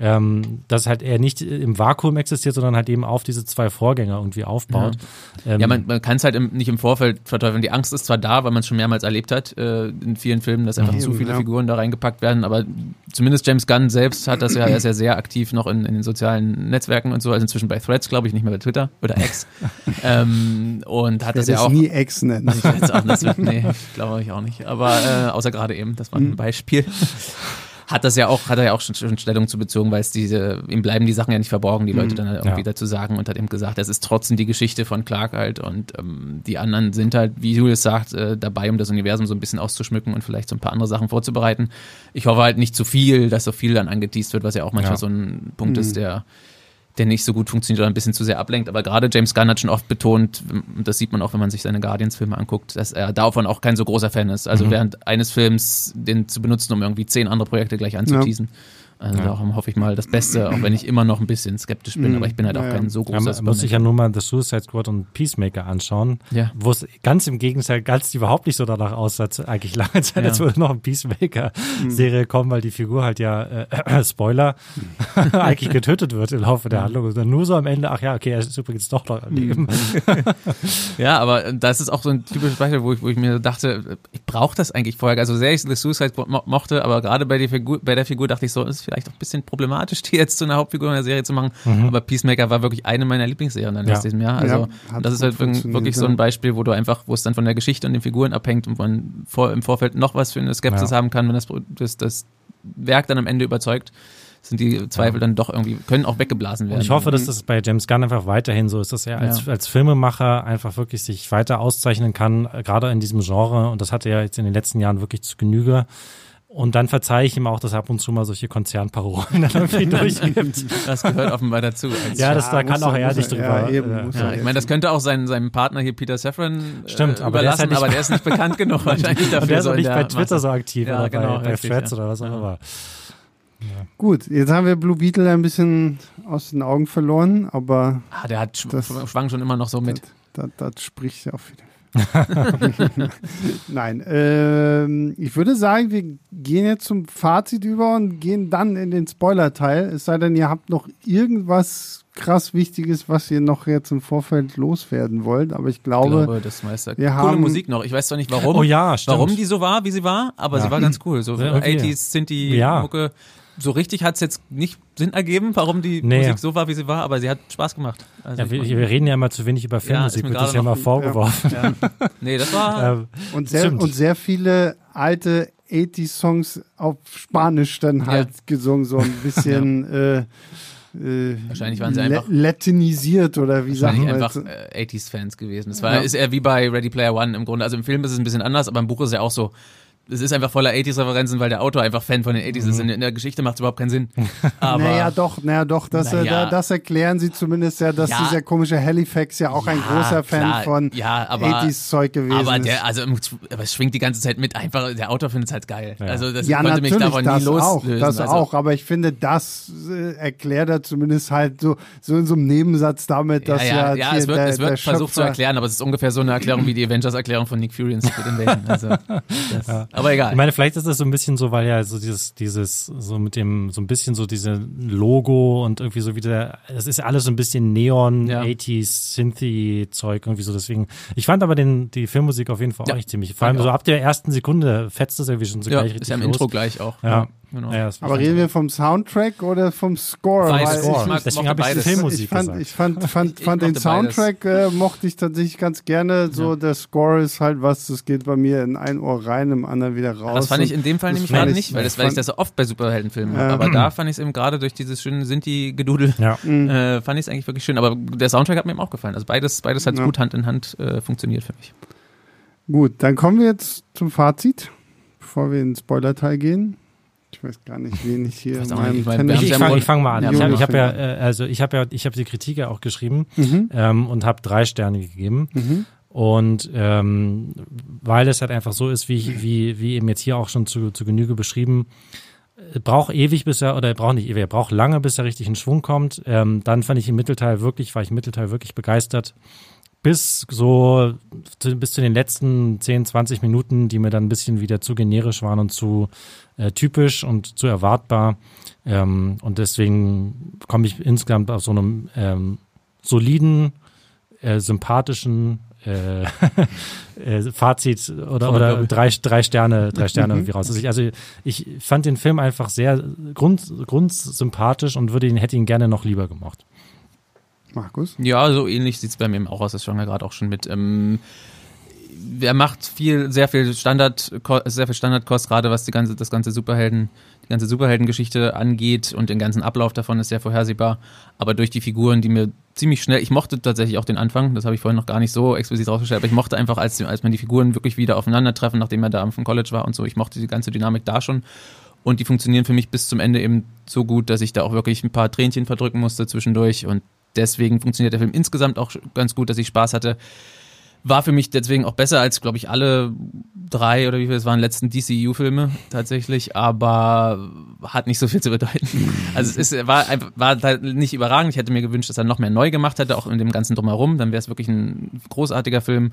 ähm, dass halt er nicht im Vakuum existiert, sondern halt eben auf diese zwei Vorgänger irgendwie aufbaut.
Ja,
Ähm,
ja man, man kann es halt im, nicht im Vorfeld verteufeln. Die Angst ist zwar da, weil man es schon mehrmals erlebt hat äh, in vielen Filmen, dass einfach
Mhm.
zu viele
Ja.
Figuren da reingepackt werden, aber zumindest James Gunn selbst hat das ja, er ist ja sehr aktiv noch in, in den sozialen Netzwerken und so, also inzwischen bei Threads, glaube ich, nicht mehr bei Twitter oder X. (laughs) ähm, und hat
Das
das ja auch
nie Ex nennen.
Ich auch, das wird, nee, glaube ich auch nicht. Aber äh, außer gerade eben, das war
Mhm.
ein Beispiel. Hat das ja auch, hat er ja auch schon, schon Stellung zu bezogen, weil es diese, ihm bleiben die Sachen ja nicht verborgen, die
Mhm.
Leute dann halt irgendwie
Ja.
dazu sagen und hat eben gesagt, es ist trotzdem die Geschichte von Clark halt und ähm, die anderen sind halt, wie Julius sagt, äh, dabei, um das Universum so ein bisschen auszuschmücken und vielleicht so ein paar andere Sachen vorzubereiten. Ich hoffe halt nicht zu viel, dass so viel dann angeteased wird, was ja auch manchmal
Ja.
so ein Punkt
Mhm.
ist, der der nicht so gut funktioniert oder ein bisschen zu sehr ablenkt. Aber gerade James Gunn hat schon oft betont, und das sieht man auch, wenn man sich seine Guardians-Filme anguckt, dass er davon auch kein so großer Fan ist. Also
Mhm.
während eines Films den zu benutzen, um irgendwie zehn andere Projekte gleich anzuteasen. Also
Ja.
darum hoffe ich mal das Beste, auch wenn ich immer noch ein bisschen skeptisch bin,
Mhm.
aber ich bin halt auch
Ja, ja.
kein so
Ja,
großer
man muss sich ja nur mal The Suicide Squad und Peacemaker anschauen,
Ja.
wo es ganz im Gegenteil ganz überhaupt nicht so danach aussah, eigentlich lange Zeit,
Ja.
als würde noch eine Peacemaker-Serie kommen, weil die Figur halt ja, äh, Spoiler, (laughs) eigentlich getötet wird im Laufe der Handlung. Und dann nur so am Ende, ach ja, okay, er ist übrigens doch noch am Leben. (laughs)
Ja, aber äh, das ist auch so ein typisches Beispiel, wo ich, wo ich mir dachte, ich brauche das eigentlich vorher. Also sehr ich The Suicide Squad mo mochte, aber gerade bei der Figur, bei der Figur dachte ich so, ist vielleicht auch ein bisschen problematisch, die jetzt zu einer Hauptfigur in der Serie zu machen. Aber Peacemaker war wirklich eine meiner Lieblingsserien dann
Ja.
aus diesem Jahr. Also
Ja,
das ist halt wirklich, so
ja.
ein Beispiel, wo du einfach, wo es dann von der Geschichte und den Figuren abhängt und man vor, im Vorfeld noch was für eine Skepsis
Ja.
haben kann, wenn das, das, das Werk dann am Ende überzeugt, sind die Zweifel dann doch irgendwie, können auch weggeblasen werden.
Und ich hoffe, dass das bei James Gunn einfach weiterhin so ist, dass er als, als Filmemacher einfach wirklich sich weiter auszeichnen kann, gerade in diesem Genre. Und das hat er jetzt in den letzten Jahren wirklich zu Genüge. Und dann verzeihe ich ihm auch, dass er ab und zu mal solche Konzernparolen dann irgendwie (laughs) durchgibt.
das gehört offenbar dazu. Als (laughs)
Ja, das, da kann auch
er-
nicht
er-
drüber.
ja, eben,
äh,
Ja, ich meine, das könnte auch seinem, seinem Partner hier Peter Safran
Stimmt,
äh,
aber der
überlassen,
nicht-
aber der ist (laughs) nicht bekannt genug wahrscheinlich dafür.
Und der ist auch nicht
der
bei Twitter
Masse.
so aktiv
Ja,
oder
genau,
bei, bei Threads
ja.
oder was auch
Ja.
immer.
Gut, jetzt haben wir Blue Beetle ein bisschen aus den Augen verloren, aber
Ah, der hat sch
Das-
schwang schon immer noch so mit.
das, das spricht ja auch wieder. (laughs) Nein, ähm, ich würde sagen, wir gehen jetzt zum Fazit über und gehen dann in den Spoiler-Teil. Es sei denn, ihr habt noch irgendwas krass Wichtiges, was ihr noch jetzt im Vorfeld loswerden wollt. Aber ich
Ich
glaube,
glaube, das meiste.
wir
Coole
haben-
Musik noch. Ich weiß zwar nicht warum.
Oh ja, stimmt.
Warum die so war, wie sie war, aber
Ja.
sie war ganz cool. So
Ja, okay.
80s sind die
Ja.
Mucke. So richtig hat es jetzt nicht Sinn ergeben, warum die
Nee.
Musik so war, wie sie war, aber sie hat Spaß gemacht. Also
Ja, wir, wir reden ja immer zu wenig über Filmmusik,
mir
wird
gerade
ja mal vorgeworfen.
ja. Nee, das war. (laughs)
Ähm,
und sehr,
stimmt.
und sehr viele alte 80-Songs auf Spanisch dann halt gesungen, so ein (laughs) bisschen äh, äh,
Wahrscheinlich waren sie einfach-
latinisiert oder wie sagen wir
einfach
jetzt?
äh, 80s-Fans gewesen. Das war,
Ja.
ist eher wie bei Ready Player One im Grunde. Also im Film ist es ein bisschen anders, aber im Buch ist es ja auch so. Es ist einfach voller 80s-Referenzen, weil der Autor einfach Fan von den 80s ist. In, der Geschichte macht es überhaupt keinen Sinn. (laughs) Aber
naja, doch, naja, doch, das, äh,
Naja.
da, das erklären sie zumindest ja, dass
Ja.
dieser komische Halifax ja auch ein
Ja,
großer Fan
klar.
von
Ja, aber-
80s-Zeug gewesen
aber
ist.
der, also, aber es schwingt die ganze Zeit mit. Einfach, der Autor findet es halt geil.
Ja.
Also, das
ja,
konnte mich
natürlich,
davon
das
nie
auch,
loslösen.
das
also,
auch, aber ich finde, das äh, erklärt er zumindest halt so, so in so einem Nebensatz damit, dass
ja,
ja,
ja, ja, es wird,
der,
es wird
der
versucht zu
Schöpfer-
erklären, aber es ist ungefähr so eine Erklärung wie die Avengers-Erklärung von Nick Fury in Secret Invasion. Also, (laughs) das, Aber egal.
Ich meine, vielleicht ist das so ein bisschen so, weil ja so dieses, dieses, so mit dem, so ein bisschen so diese Logo und irgendwie so wieder, es ist alles so ein bisschen Neon,
Ja.
80s, Synthy-Zeug irgendwie so. Deswegen, ich fand aber den, die Filmmusik auf jeden Fall
Ja,
auch echt ziemlich. Vor allem so ab der ersten Sekunde fetzt das irgendwie schon so
ja,
gleich
ist
richtig
ja im
los.
Intro gleich auch.
Ja.
Genau.
Ja, das
Aber reden wir vom Soundtrack oder vom Score? Weil
Score.
ich-
mag-
Deswegen habe ich die
beides.
Filmmusik
ich fand,
gesagt.
ich fand, fand,
Ich
fand den
mochte beides.
Soundtrack äh, mochte ich tatsächlich ganz gerne. So der Score ist halt was, das geht bei mir in ein Ohr rein, im anderen wieder raus.
Das fand ich in dem Fall nämlich gerade
ich-
nicht, weil das,
ich
weil ich das so oft bei Superheldenfilmen habe.
Ja.
Aber da fand ich es eben gerade durch dieses schöne Sinti-Gedudel,
Ja. (laughs)
äh, fand ich es eigentlich wirklich schön. Aber der Soundtrack hat mir eben auch gefallen. Also beides, beides hat
Ja.
gut Hand in Hand äh, funktioniert für mich.
Gut, dann kommen wir jetzt zum Fazit, bevor wir in den Spoiler-Teil gehen. Ich weiß gar nicht, wen ich hier in meinem
ich
Tennis-
Ich, fange fang mal an. Ich habe ich hab ja, äh, also ich habe ja, ich habe die Kritik ja auch geschrieben
Mhm.
ähm, und habe drei Sterne gegeben.
Mhm.
Und ähm, weil es halt einfach so ist, wie, ich, wie, wie eben jetzt hier auch schon zu, zu Genüge beschrieben, äh, braucht ewig, bis er, oder er braucht nicht ewig, er braucht lange, bis er richtig in Schwung kommt. Ähm, dann fand ich im Mittelteil wirklich, war ich im Mittelteil wirklich begeistert. Bis so zu, bis zu den letzten 10, 20 Minuten, die mir dann ein bisschen wieder zu generisch waren und zu äh, typisch und zu erwartbar. Ähm, und deswegen komme ich insgesamt auf so einem ähm, soliden, äh, sympathischen äh, (laughs) äh, Fazit oder, oder drei, drei Sterne, drei Sterne (laughs) irgendwie raus. Also ich, also ich fand den Film einfach sehr grund, grundsympathisch und würde ihn, hätte ihn gerne noch lieber gemocht.
Markus?
Ja, so ähnlich sieht es bei mir auch aus. Das schon gerade auch schon mit. Ähm, er macht viel, sehr viel Standard, sehr viel Standardkost, gerade was die ganze, das ganze Superhelden, die ganze Superheldengeschichte angeht und den ganzen Ablauf davon ist sehr vorhersehbar. Aber durch die Figuren, die mir ziemlich schnell, ich mochte tatsächlich auch den Anfang, das habe ich vorhin noch gar nicht so explizit rausgestellt, aber ich mochte einfach, als, als man die Figuren wirklich wieder aufeinandertreffen, nachdem er da am College war und so, ich mochte die ganze Dynamik da schon. Und die funktionieren für mich bis zum Ende eben so gut, dass ich da auch wirklich ein paar Tränchen verdrücken musste zwischendurch und deswegen funktioniert der Film insgesamt auch ganz gut, dass ich Spaß hatte. War für mich deswegen auch besser als, glaube ich, alle drei oder wie viel es waren letzten DCU-Filme tatsächlich, aber hat nicht so viel zu bedeuten. (laughs) Also es ist, war, war halt nicht überragend. Ich hätte mir gewünscht, dass er noch mehr neu gemacht hätte, auch in dem ganzen Drumherum. Dann wäre es wirklich ein großartiger Film.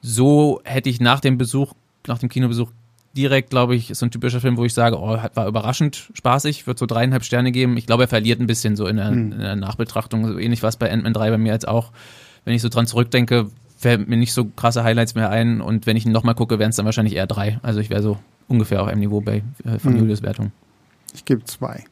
So hätte ich nach dem Besuch, nach dem Kinobesuch direkt, glaube ich, ist so ein typischer Film, wo ich sage, oh, war überraschend spaßig, wird so dreieinhalb Sterne geben. Ich glaube, er verliert ein bisschen so in der, hm. in der Nachbetrachtung. So ähnlich war es bei Ant-Man 3 bei mir jetzt auch. Wenn ich so dran zurückdenke, fällt mir nicht so krasse Highlights mehr ein und wenn ich ihn nochmal gucke, wären es dann wahrscheinlich eher drei. Also ich wäre so ungefähr auf einem Niveau bei äh, von hm. Julius Wertung.
Ich gebe zwei.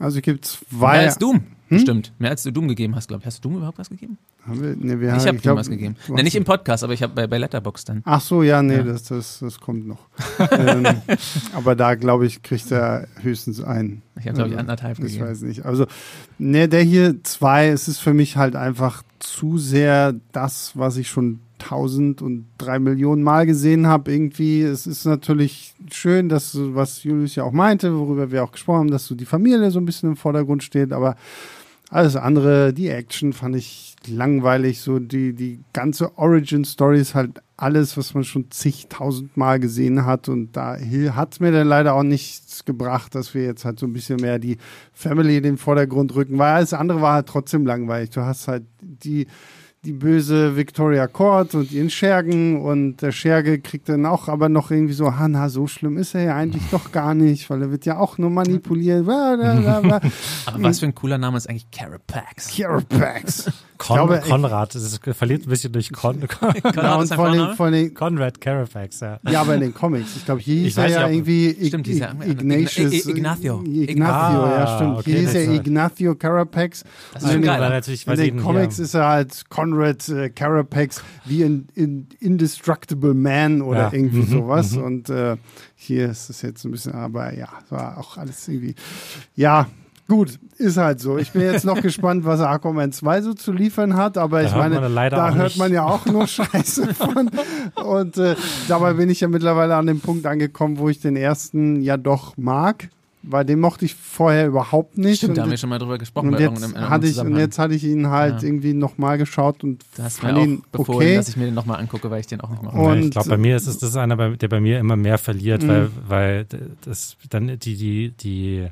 Also ich gebe zwei.
Mehr als Doom, hm? stimmt. Mehr als du Doom gegeben hast, glaube ich. Hast du Doom überhaupt was gegeben?
Haben wir, nee, wir
ich
habe
hab Doom was gegeben. Nee, nicht im Podcast, aber ich habe bei, bei Letterbox dann.
Ach so, ja, nee, ja. Das, das, das kommt noch. ähm, (laughs) aber da, glaube ich, kriegt er höchstens einen.
Ich habe, glaube ich, also, anderthalb
gegeben. Ich weiß nicht. Also, nee, der hier zwei, es ist für mich halt einfach zu sehr das, was ich schon tausend und drei Millionen Mal gesehen habe. Irgendwie, es ist natürlich schön, dass, was Julius ja auch meinte, worüber wir auch gesprochen haben, dass so die Familie so ein bisschen im Vordergrund steht, aber alles andere, die Action fand ich langweilig, so die, die ganze Origin-Story ist halt alles, was man schon zigtausend Mal gesehen hat und da hat es mir dann leider auch nichts gebracht, dass wir jetzt halt so ein bisschen mehr die Family in den Vordergrund rücken, weil alles andere war halt trotzdem langweilig. Du hast halt die die böse Victoria Court und ihren Schergen und der Scherge kriegt dann auch aber noch irgendwie so, ha, na, so schlimm ist er ja eigentlich doch gar nicht, weil er wird ja auch nur manipuliert. (laughs)
aber was für ein cooler Name ist eigentlich Carapax?
Carapax.
Con glaube, Konrad, es verliert ein bisschen durch Con Konrad (laughs)
ja, und von den, von den,
Conrad Carapax, ja.
Ja, aber in den Comics. Ich glaube, hier hieß er ja irgendwie
stimmt,
ja, Ignatius.
Ignacio.
Ignacio, ah, ja, stimmt. Okay, hier hieß er Ignacio Carapax.
Das ist schon geil.
Natürlich, in den Comics ist er halt Conrad äh, Carapax wie ein in, Indestructible Man oder ja. irgendwie mhm, sowas. Mhm. Und äh, hier ist es jetzt ein bisschen, aber ja, war auch alles irgendwie. Ja, Gut, ist halt so. Ich bin jetzt noch (laughs) gespannt, was Aquaman 2 so zu liefern hat, aber da ich meine, da hört man ja auch nur (laughs) Scheiße von. Und äh, dabei bin ich ja mittlerweile an dem Punkt angekommen, wo ich den ersten ja doch mag. Weil den mochte ich vorher überhaupt nicht.
Stimmt, da haben wir schon mal drüber gesprochen.
Und jetzt, hatte ich, und jetzt hatte ich ihn halt ja. irgendwie nochmal geschaut und
du hast mir auch befohlen, okay. dass ich mir den nochmal angucke, weil ich den auch nicht mache.
Und ich glaube, bei mir ist es das ist einer, der bei mir immer mehr verliert, weil, mhm. weil das dann die, die, die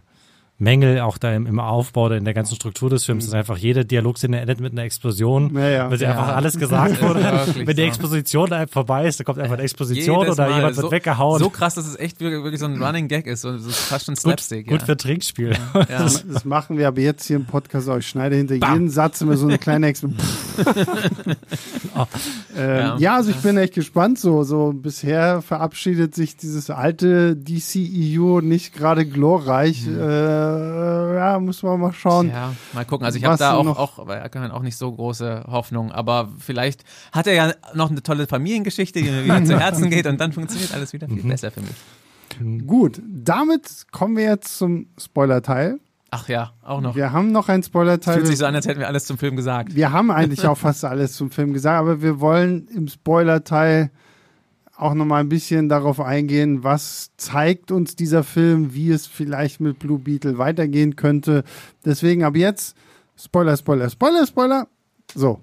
Mängel auch da im, im Aufbau oder in der ganzen Struktur des Films. Mhm. ist einfach jede Dialogszene endet mit einer Explosion, ja, ja. weil sie ja. einfach alles gesagt (laughs) wurde. Wenn die Exposition einfach vorbei ist, dann kommt einfach eine Exposition Jedes oder Mal. jemand wird so, weggehauen.
So krass, dass es echt wirklich so ein Running Gag ist. So, so fast schon Slapstick.
Gut, gut für Trinkspiel.
Das, das, machen wir aber jetzt hier im Podcast auch. Ich schneide hinter Bam. jeden Satz immer so eine kleine Explosion. (laughs) oh. ähm, ja. also ich bin echt gespannt. So, so bisher verabschiedet sich dieses alte DCEU nicht gerade glorreich. Mhm. Äh, ja, muss man mal schauen.
Ja, mal gucken. Also ich habe da auch, auch bei Ackermann auch nicht so große Hoffnung, aber vielleicht hat er ja noch eine tolle Familiengeschichte, die mir wieder zu Herzen geht und dann funktioniert alles wieder viel mhm. besser für mich.
Gut, damit kommen wir jetzt zum Spoiler-Teil.
Ach ja, auch noch.
Wir haben noch einen Spoiler-Teil.
Fühlt sich so an, als hätten wir alles zum Film gesagt.
Wir haben eigentlich (laughs) auch fast alles zum Film gesagt, aber wir wollen im Spoiler-Teil auch nochmal ein bisschen darauf eingehen, was zeigt uns dieser Film, wie es vielleicht mit Blue Beetle weitergehen könnte. Deswegen ab jetzt Spoiler, Spoiler, Spoiler, Spoiler. So.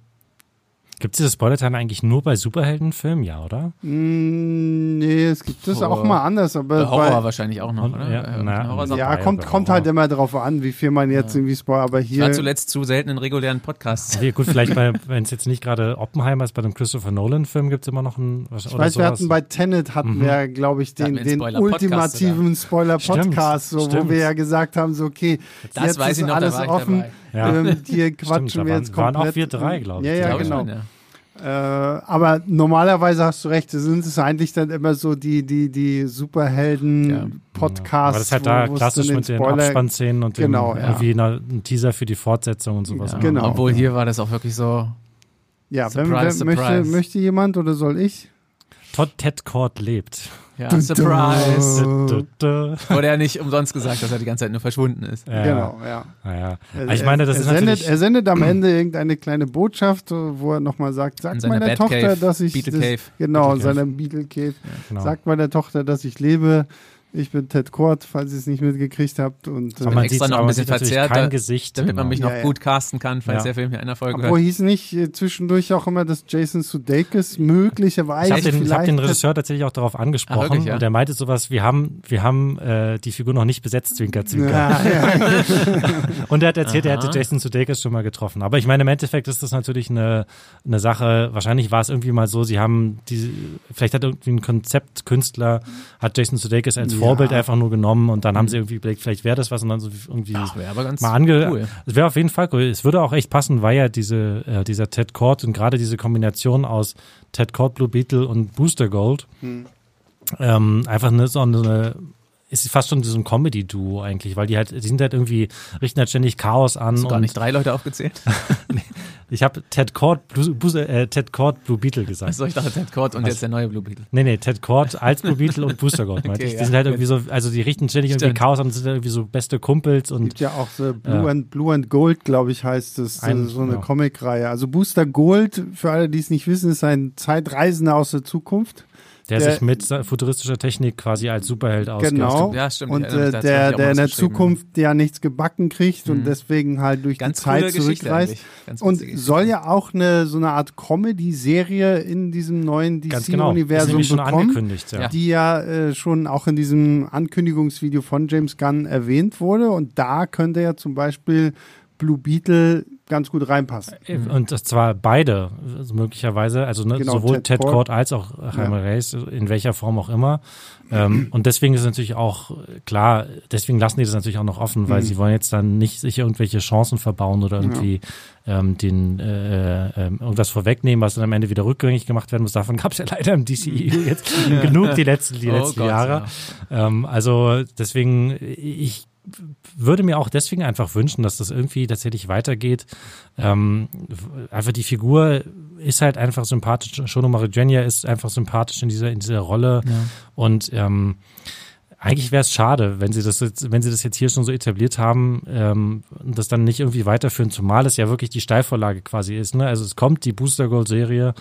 Gibt es diese Spoiler-Teile eigentlich nur bei Superheldenfilmen, ja, oder?
Mm, nee, es gibt es auch mal anders, aber
Der Horror
bei,
wahrscheinlich auch noch,
Und-
oder?
ja,
Äh,
na,
ja, kommt, kommt halt immer darauf an, wie viel man jetzt irgendwie spoilert, aber
Ich
hier.
war zuletzt zu selten in regulären Podcasts.
Okay, gut, vielleicht, bei- wenn es jetzt nicht gerade Oppenheimer ist, bei dem Christopher Nolan-Film gibt es immer noch einen. Was,
Ich
oder
weiß, wir
sowas.
hatten bei Tenet hatten wir, glaube ich, den,
wir
den
Spoiler-Podcast
ultimativen Spoiler-Podcast, so, wo wir ja gesagt haben, so okay,
Das
jetzt
weiß
ist
ich noch, da
alles offen.
dabei.
Ja.
Ähm, (laughs) hier
Stimmt,
quatschen
da
wir
waren-
jetzt
waren
komplett.
auch wir drei, glaub ich.
Ja, ja,
Glaub ich
genau.
schon, ja.
Äh, aber normalerweise hast du recht, sind es eigentlich dann immer so die, die, die
Ja.
Superhelden-Podcasts.
Aber das ist halt da
wo- wo es
klassisch
dann
mit den
Spoiler-
Abspannszenen und dem,
Genau, ja.
irgendwie einer, ein Teaser für die Fortsetzung und sowas.
Ja,
Genau.
Obwohl hier war das auch wirklich so.
Ja, wenn,
Surprise,
wenn, möchte,
surprise.
möchte jemand oder soll ich?
Todd Ted Cord lebt.
Ja,
Dun,
Surprise.
dö, dö.
Wurde ja nicht umsonst gesagt, dass er die ganze Zeit nur verschwunden ist.
Ja,
Genau, ja.
Naja.
Er-
Ich meine, das
er,
ist
sendet,
natürlich.
er sendet am Ende irgendeine kleine Botschaft, wo er nochmal sagt,
seiner
meiner Tochter, dass ich
Beetle
das,
Cave.
genau, in
Beetle Cave.
seiner Beetle Cave,
genau.
sagt meiner Tochter, dass ich lebe. Ich bin Ted Cord, falls ihr es nicht mitgekriegt habt. Und
Aber
äh,
man
extra
sieht,
noch ein bisschen verzerrt,
kein
da-
Gesicht.
Damit
genau.
man mich
Ja,
noch
ja.
gut casten kann, falls
Ja.
der Film hier in einer Folge
obwohl
hört.
hieß nicht äh, zwischendurch auch immer, dass Jason Sudeikis
Ich
möglicherweise
habe den, ich hab den Regisseur tatsächlich auch darauf angesprochen
Ah, wirklich, ja?
und der meinte sowas, wir haben, wir haben äh, die Figur noch nicht besetzt, Zwinker, Zwinker.
ja, ja, (laughs)
Und er hat erzählt, er
Aha.
hätte Jason Sudeikis schon mal getroffen. Aber ich meine, im Endeffekt ist das natürlich eine, eine Sache, wahrscheinlich war es irgendwie mal so, sie haben die, vielleicht hat irgendwie ein Konzeptkünstler, hat Jason Sudeikis als
Ja.
Vorbild einfach nur genommen und dann haben sie irgendwie überlegt, vielleicht wäre das was und dann so irgendwie
ganz
mal ange...
cool.
Es wäre auf jeden Fall cool. Es würde auch echt passen, weil ja diese, äh, dieser Ted Cord und gerade diese Kombination aus Ted Cord, Blue Beetle und Booster Gold
Hm.
ähm, einfach eine, so eine ist fast schon so ein Comedy-Duo eigentlich, weil die halt, die sind halt irgendwie, richten halt ständig Chaos an.
Hast du gar
und
nicht drei Leute aufgezählt? (laughs)
ich habe Ted Cord, Blue, Blue, äh, Ted Cord, Blue Beetle gesagt.
Achso, ich dachte Ted Cord und jetzt der neue Blue Beetle.
Nee, nee, Ted Cord als Blue Beetle und (laughs) Booster Gold, meinte
Okay,
ich. Die
ja.
sind halt irgendwie so, also die richten ständig irgendwie
Stimmt.
Chaos an, sind irgendwie so beste Kumpels und
gibt ja auch so Blue,
Ja.
and, Blue and Gold, glaube ich, heißt es, äh,
Ein-
so eine
ja.
Comicreihe. Also Booster Gold, für alle, die es nicht wissen, ist ein Zeitreisender aus der Zukunft.
Der,
der-
sich mit futuristischer Technik quasi als Superheld ausgibt.
Genau.
Ja, stimmt,
Und äh, der, der in der Zukunft ja nichts gebacken kriegt und
Mhm.
deswegen halt durch
Ganz
die Zeit zurückreist. Und soll ja auch eine so eine Art Comedy-Serie in diesem neuen
genau.
DC-Universum
schon
bekommen,
angekündigt, ja.
Ja.
die ja äh, schon auch in diesem Ankündigungsvideo von James Gunn erwähnt wurde. Und da könnte ja zum Beispiel Blue Beetle ganz gut reinpassen.
Und das zwar beide, also möglicherweise, also ne,
Genau,
sowohl
Ted
Ted,
Cord.
Als auch Jaime Reyes, in welcher Form auch immer. Ähm, und deswegen ist es natürlich auch äh, klar, deswegen lassen die das natürlich auch noch offen, weil
Mhm.
sie wollen jetzt dann nicht sich irgendwelche Chancen verbauen oder irgendwie ähm, den äh, äh, irgendwas vorwegnehmen, was dann am Ende wieder rückgängig gemacht werden muss. Davon gab es ja leider im DCEU (laughs) jetzt genug die letzten, die
Oh
letzten
Gott,
Jahre. Ähm, also deswegen, ich würde mir auch deswegen einfach wünschen, dass das irgendwie tatsächlich weitergeht. Ähm, einfach die Figur ist halt einfach sympathisch. Shono Marigenia ist einfach sympathisch in dieser, in dieser Rolle. Und ähm, eigentlich wäre es schade, wenn sie das jetzt, wenn sie das jetzt hier schon so etabliert haben, ähm, und das dann nicht irgendwie weiterführen, zumal es ja wirklich die Steilvorlage quasi ist. Ne? Also es kommt die Booster Gold Serie,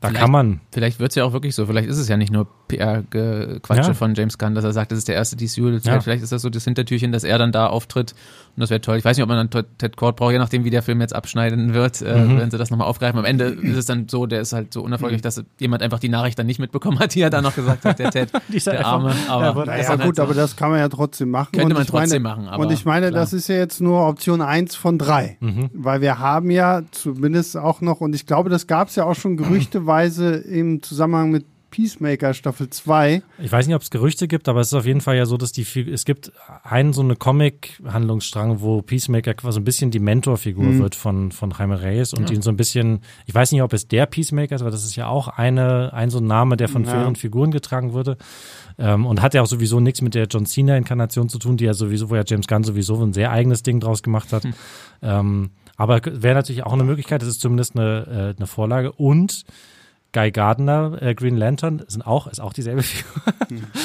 da
Vielleicht-
kann man
Vielleicht wird es ja auch wirklich so. Vielleicht ist es ja nicht nur PR-Quatsche
Ja.
von James Gunn, dass er sagt, das ist der erste DCU.
Ja.
Vielleicht ist das so das Hintertürchen, dass er dann da auftritt. Und das wäre toll. Ich weiß nicht, ob man dann Ted- Cord braucht, je nachdem, wie der Film jetzt abschneiden wird, äh,
Mhm.
wenn sie das nochmal aufgreifen. Am Ende ist es dann so, der ist halt so unerfolgreich, dass jemand einfach die Nachricht dann nicht mitbekommen hat, die er da noch gesagt hat, der Ted, (laughs) der
einfach-
Arme. Aber
Ja,
ist
Naja,
dann halt
gut,
so.
aber das kann man ja trotzdem machen.
Könnte
und
man
ich meine,
trotzdem machen, aber
Und ich meine,
klar.
das ist ja jetzt nur Option 1 von 3.
Mhm.
Weil wir haben ja zumindest auch noch, und ich glaube, das gab es ja auch schon (clears throat) gerüchteweise im Zusammenhang mit Peacemaker Staffel 2.
Ich weiß nicht, ob es Gerüchte gibt, aber es ist auf jeden Fall ja so, dass die es gibt einen so eine Comic-Handlungsstrang, wo Peacemaker quasi ein bisschen die Mentorfigur
Mhm.
wird von von Jaime Reyes und ihn so ein bisschen, ich weiß nicht, ob es der Peacemaker ist, aber das ist ja auch eine ein so ein Name, der von
Ja.
fairen Figuren getragen wurde ähm, und hat ja auch sowieso nichts mit der John Cena Inkarnation zu tun, die ja sowieso, wo ja James Gunn sowieso ein sehr eigenes Ding draus gemacht hat. Ähm, aber wäre natürlich auch eine Möglichkeit, das ist zumindest eine, äh, eine Vorlage und Guy Gardner, äh, Green Lantern, sind auch, ist auch dieselbe Figur.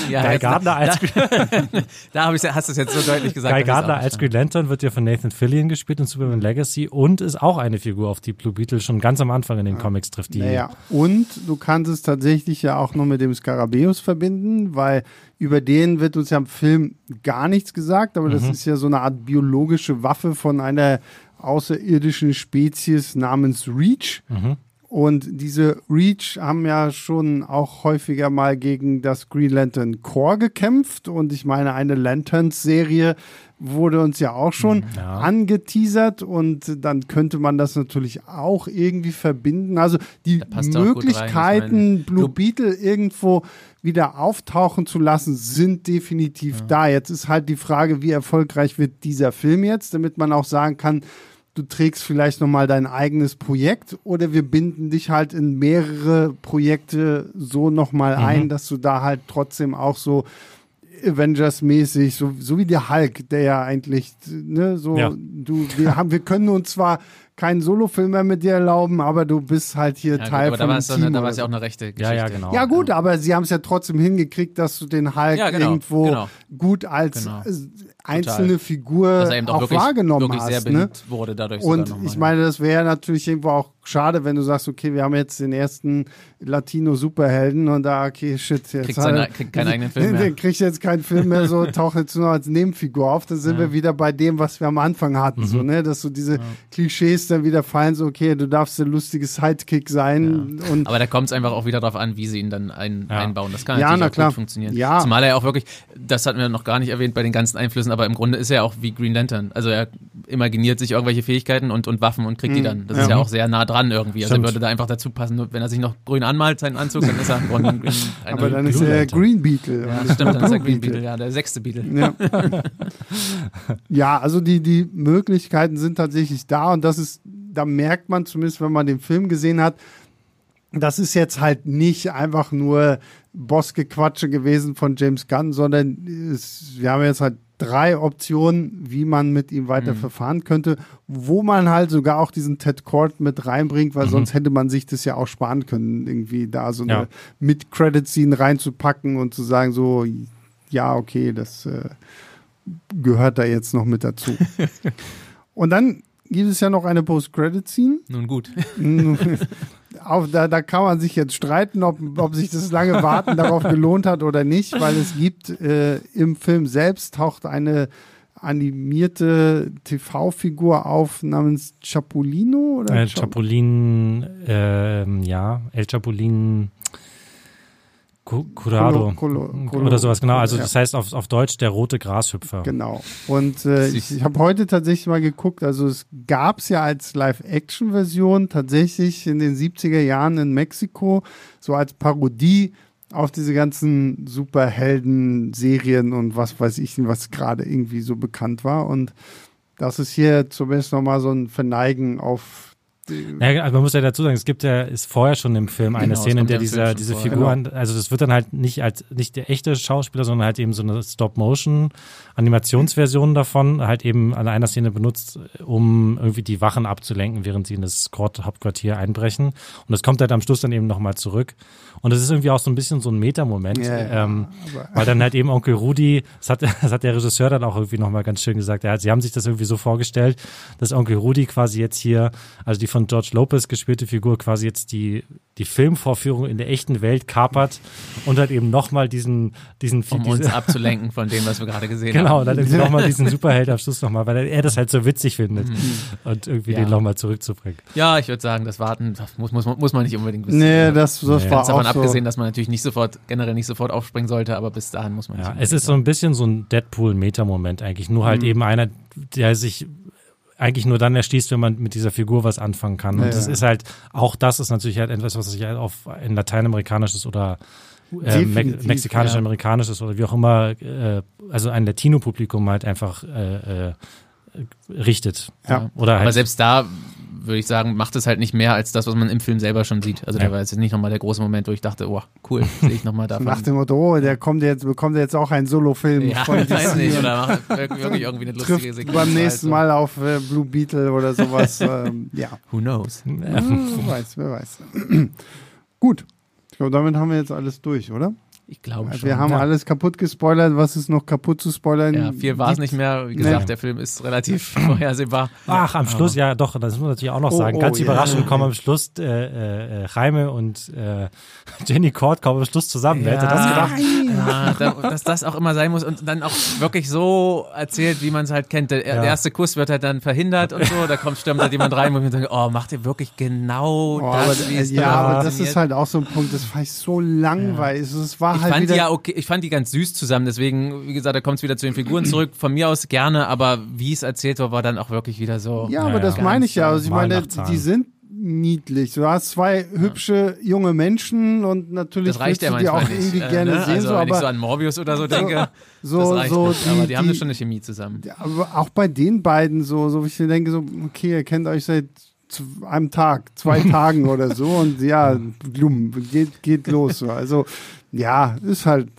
ja,
Guy Gardner als, (laughs)
Da hab ich's, ja- hast du es jetzt so deutlich gesagt.
Guy Gardner als Green Lantern wird ja von Nathan Fillion gespielt in Superman Legacy und ist auch eine Figur, auf die Blue Beetle schon ganz am Anfang in den Comics trifft. Die,
Naja, und du kannst es tatsächlich ja auch noch mit dem Skarabäus verbinden, weil über den wird uns ja im Film gar nichts gesagt, aber das
Mhm.
ist ja so eine Art biologische Waffe von einer außerirdischen Spezies namens Reach.
Mhm.
Und diese Reach haben ja schon auch häufiger mal gegen das Green Lantern Corps gekämpft. Und ich meine, eine Lanterns-Serie wurde uns ja auch schon ja. angeteasert und dann könnte man das natürlich auch irgendwie verbinden. Also die Möglichkeiten, Blue Beetle irgendwo wieder auftauchen zu lassen, sind definitiv ja. da. Jetzt ist halt die Frage, wie erfolgreich wird dieser Film jetzt, damit man auch sagen kann, du trägst vielleicht nochmal dein eigenes Projekt oder wir binden dich halt in mehrere Projekte so nochmal mhm. ein, dass du da halt trotzdem auch so Avengers-mäßig, so, so wie der Hulk, der ja eigentlich, ne, so, ja. du, wir haben, wir können uns zwar keinen Solofilm mehr mit dir erlauben, aber du bist halt hier ja, Teil gut, aber von da
Team. Eine, da war es ja auch eine rechte Geschichte.
Ja, ja, genau.
Ja gut, aber sie haben es ja trotzdem hingekriegt, dass du den Hulk ja, genau, irgendwo genau. gut als genau. Einzelne Total. Figur auch, wirklich, wahrgenommen wirklich hast. Sehr ne?
wurde dadurch
Und ich meine, das wäre natürlich irgendwo auch schade, wenn du sagst, okay, wir haben jetzt den ersten Latino-Superhelden und da, okay, shit, jetzt
kriegt, seine, kriegt keinen eigenen Film (laughs) mehr.
kriegt jetzt keinen Film mehr, so (laughs) taucht jetzt nur als Nebenfigur auf. Dann sind ja. wir wieder bei dem, was wir am Anfang hatten, mhm. so, ne, dass so diese ja. Klischees dann wieder fallen, so, okay, du darfst der lustige Sidekick sein. Ja. Und
Aber da kommt es einfach auch wieder darauf an, wie sie ihn dann ein, einbauen. Das kann ja, natürlich auch gut funktionieren. Ja. Zumal er auch wirklich, das hatten wir noch gar nicht erwähnt bei den ganzen Einflüssen, aber im Grunde ist er auch wie Green Lantern. Also er imaginiert sich irgendwelche Fähigkeiten und, und Waffen und kriegt mhm. die dann. Das ist ja auch sehr nah dran irgendwie. Also er würde da einfach dazu passen. Wenn er sich noch grün anmalt, seinen Anzug, dann ist er ein, ein,
ein Aber dann ist er Green Beetle.
Ja, das stimmt, dann ist er Green Beetle, ja, der sechste Beetle.
Ja, (laughs) ja also die, die Möglichkeiten sind tatsächlich da und das ist, da merkt man zumindest, wenn man den Film gesehen hat, das ist jetzt halt nicht einfach nur Bossgequatsche gewesen von James Gunn, sondern es, wir haben jetzt halt drei Optionen, wie man mit ihm weiter mhm. verfahren könnte, wo man halt sogar auch diesen Ted Cord mit reinbringt, weil mhm. sonst hätte man sich das ja auch sparen können, irgendwie da so eine ja. Mid-Credit-Scene reinzupacken und zu sagen, so, ja, okay, das äh, gehört da jetzt noch mit dazu. (laughs) und dann gibt es ja noch eine Post-Credit-Scene.
Nun gut.
Auf, da, da kann man sich jetzt streiten, ob, ob sich das lange Warten (laughs) darauf gelohnt hat oder nicht, weil es gibt äh, im Film selbst taucht eine animierte TV-Figur auf namens Chapolino oder
äh, Chapulin, äh, ja, El Chapulin Curado oder sowas, genau. Also ja. das heißt auf, auf Deutsch der rote Grashüpfer.
Genau. Und äh, ich, ich habe heute tatsächlich mal geguckt, also es gab es ja als Live-Action-Version tatsächlich in den 70er Jahren in Mexiko, so als Parodie auf diese ganzen Superhelden-Serien und was weiß ich, was gerade irgendwie so bekannt war. Und das ist hier zumindest nochmal so ein Verneigen auf
ja, also man muss ja dazu sagen, es gibt ja, ist vorher schon im Film eine genau, Szene, in der dieser, diese Figuren, genau. also das wird dann halt nicht als, nicht der echte Schauspieler, sondern halt eben so eine Stop-Motion-Animationsversion davon, halt eben an einer Szene benutzt, um irgendwie die Wachen abzulenken, während sie in das Hauptquartier einbrechen. Und das kommt halt am Schluss dann eben nochmal zurück. Und das ist irgendwie auch so ein bisschen so ein Metamoment, ja, ähm, weil dann halt eben Onkel Rudi, das hat, (laughs) das hat der Regisseur dann auch irgendwie nochmal ganz schön gesagt, er hat, sie haben sich das irgendwie so vorgestellt, dass Onkel Rudi quasi jetzt hier, also die von George Lopez gespielte Figur quasi jetzt die die Filmvorführung in der echten Welt kapert und halt eben nochmal diesen, diesen
Um diese, uns (laughs) abzulenken von dem, was wir gerade gesehen
genau,
haben.
Genau, dann irgendwie nochmal diesen Superheld am Schluss nochmal, weil er das halt so witzig findet mhm. und irgendwie ja. den nochmal zurückzubringen.
Ja, ich würde sagen, das Warten das muss, muss, muss man nicht unbedingt
wissen. Nee, das, das nee. war
davon auch abgesehen, dass man natürlich nicht sofort, generell nicht sofort aufspringen sollte, aber bis dahin muss man
Ja, es ist so ein bisschen so ein Deadpool-Meta-Moment eigentlich, nur halt mhm. eben einer, der sich eigentlich nur dann erschließt, wenn man mit dieser Figur was anfangen kann. Und ja, das ja. ist halt, auch das ist natürlich halt etwas, was sich halt auf ein lateinamerikanisches oder äh, me mexikanisch-amerikanisches ja. oder wie auch immer, äh, also ein Latino-Publikum halt einfach äh, äh, richtet.
Ja. Oder halt Aber selbst da würde ich sagen, macht es halt nicht mehr als das, was man im Film selber schon sieht. Also ja. da war jetzt nicht nochmal der große Moment, wo ich dachte, oh, cool, (laughs) sehe ich nochmal davon.
Nach dem Motto, oh, der kommt jetzt, bekommt jetzt auch einen Solo-Film
ja, von (laughs) weiß nicht, oder macht wirklich irgendwie eine lustige
Sequenz. beim nächsten Mal auf äh, Blue Beetle oder sowas, (laughs) ähm, ja.
Who knows? Ja,
wer weiß, wer weiß. (clears throat) Gut, ich glaube, damit haben wir jetzt alles durch, oder?
Ich glaube schon.
Wir haben
ja.
alles kaputt gespoilert, was ist noch kaputt zu spoilern?
ja, viel war es nicht mehr. Wie gesagt,
Nee.
der Film ist relativ (laughs) vorhersehbar.
Ach, am Schluss, ja doch, das muss man natürlich auch noch
Oh,
sagen.
oh,
Ganz
ja.
überraschend kommen am Schluss äh, äh, äh, Jaime und äh, (laughs) Jenny Cord kommen am Schluss zusammen. Wer hätte das gedacht?
Ja, da, dass das auch immer sein muss und dann auch wirklich so erzählt, wie man es halt kennt. Der, der
Ja.
erste Kuss wird halt dann verhindert und so, da kommt, stürmt halt jemand rein und wir denken, oh, macht ihr wirklich genau
Oh, aber,
das, wie es
ja, aber das ist halt auch so ein Punkt, das war ich so langweilig. Es war
Ich
halt
fand
wieder
die ja okay, ich fand die ganz süß zusammen, deswegen, wie gesagt, da kommt es wieder zu den Figuren (clears throat) zurück. Von mir aus gerne, aber wie es erzählt war, war dann auch wirklich wieder so.
Ja,
Ja,
aber das
ja.
meine ich ja. Also ich meine, die sind niedlich. Du hast zwei hübsche junge Menschen und natürlich
Das reicht
willst
ja
du die auch
nicht.
irgendwie
äh,
gerne
ne?
sehen,
also,
so,
wenn ich so
aber,
an Morbius oder so denke,
so,
das reicht
so
nicht.
die,
aber die, haben
die,
eine schon eine Chemie zusammen.
aber auch bei den beiden so, so wie ich denke, so, okay, ihr kennt euch seit einem Tag, zwei (laughs) Tagen oder so und ja, Blumen, geht, geht los. So. Also, ja, ist halt.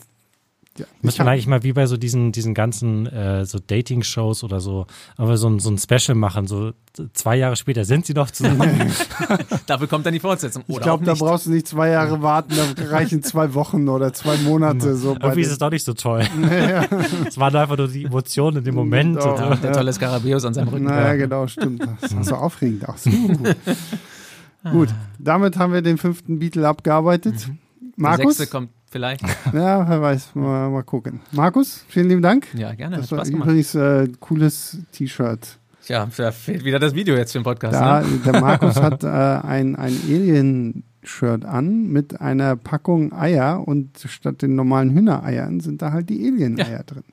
Ja, ich
Müsste man
hab-
eigentlich mal wie bei so diesen, diesen ganzen äh, so Dating-Shows oder so, aber so ein, so ein Special machen, so zwei Jahre später sind sie doch zusammen. (laughs) (laughs)
Dafür kommt dann die Fortsetzung. Oder
ich glaube,
auch
da
nicht.
brauchst du nicht zwei Jahre warten, da reichen zwei Wochen oder zwei Monate. So
Irgendwie ist es doch nicht so toll. (laughs) Es waren einfach nur die Emotionen in dem Moment.
Doch.
Und,
Ja, der tolle Skarabäus an seinem Rücken.
Naja, genau, stimmt. Das war so aufregend aus. Uh. Gut, damit haben wir den fünften Beatle abgearbeitet.
Der
Markus?
sechste kommt vielleicht. (laughs)
Ja, wer weiß, mal, mal gucken. Markus, vielen lieben Dank.
Ja, gerne.
Das war
Spaß gemacht.
übrigens äh, cooles T-Shirt.
Tja, da fehlt wieder das Video jetzt für den Podcast.
Da,
Ne?
der Markus (laughs) hat äh, ein, ein Alien-Shirt an mit einer Packung Eier und statt den normalen Hühnereiern sind da halt die Alien-Eier drin.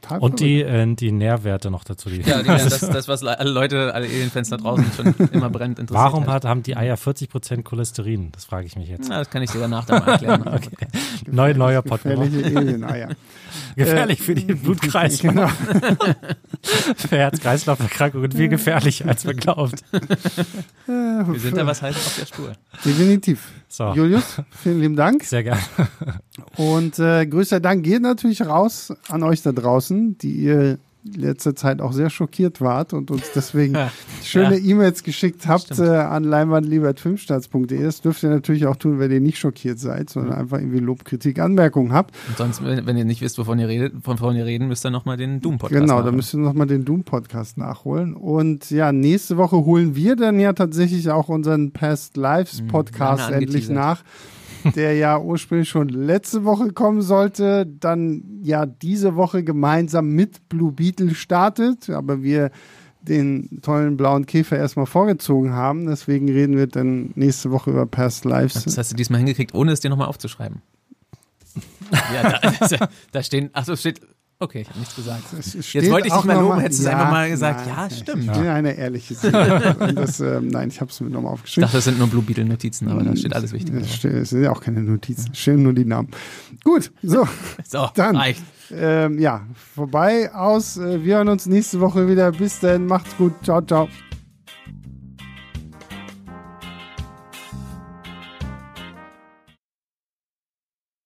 Total
und die, äh, die Nährwerte noch dazu. Die,
Ja, die, (laughs) das, das, was le- alle Leute, alle Alien-Fans da draußen schon immer brennend interessiert
Warum
hat.
hat, haben die Eier 40% Cholesterin? Das frage ich mich jetzt.
Na, das kann ich danach dann mal erklären. (laughs)
Neu, neuer Podcast.
gefährliche Alien-Eier. (laughs)
Gefährlich für die Blutkreis.
Genau.
Für Herz-Kreislauf-Erkrankungen viel gefährlicher, als man glaubt.
Wir sind da was heißt auf der Spur.
Definitiv.
So,
Julius, vielen lieben Dank.
sehr gerne.
Und äh, größter Dank geht natürlich raus an euch da draußen, die ihr letzte Zeit auch sehr schockiert wart und uns deswegen (laughs) schöne
Ja.
E-Mails geschickt habt äh, an leinwandliebertfilmstarts.de. Das dürft ihr natürlich auch tun, wenn ihr nicht schockiert seid, sondern einfach irgendwie Lob, Kritik, Anmerkungen habt.
Und sonst, wenn, wenn ihr nicht wisst, wovon ihr redet, von wovon ihr reden, müsst ihr nochmal den Doom-Podcast
Genau, da
machen.
müsst ihr nochmal den Doom-Podcast nachholen. Und ja, nächste Woche holen wir dann ja tatsächlich auch unseren Past Lives Podcast
lange
endlich nach, der ja ursprünglich schon letzte Woche kommen sollte, dann ja diese Woche gemeinsam mit Blue Beetle startet, aber wir den tollen blauen Käfer erstmal vorgezogen haben. Deswegen reden wir dann nächste Woche über Past Lives.
Das hast du diesmal hingekriegt, ohne es dir nochmal aufzuschreiben. (laughs) ja, da, da stehen, ach so, steht, okay, ich habe nichts gesagt. Jetzt wollte ich dich mal loben, hättest du es einfach mal gesagt,
nein,
ja,
Ich
stimmt.
bin eine ehrliche das, ähm, nein, ich habe es mir nochmal
Ich
aufgeschrieben.
dachte, das sind nur Blue Beetle-Notizen, aber da steht alles Wichtige.
Es sind ja auch keine Notizen, stehen nur die Namen. Gut, so, (laughs)
So,
Dann.
reicht.
ähm, ja, vorbei, aus. Äh, wir hören uns nächste Woche wieder. Bis dann, macht's gut. Ciao, ciao.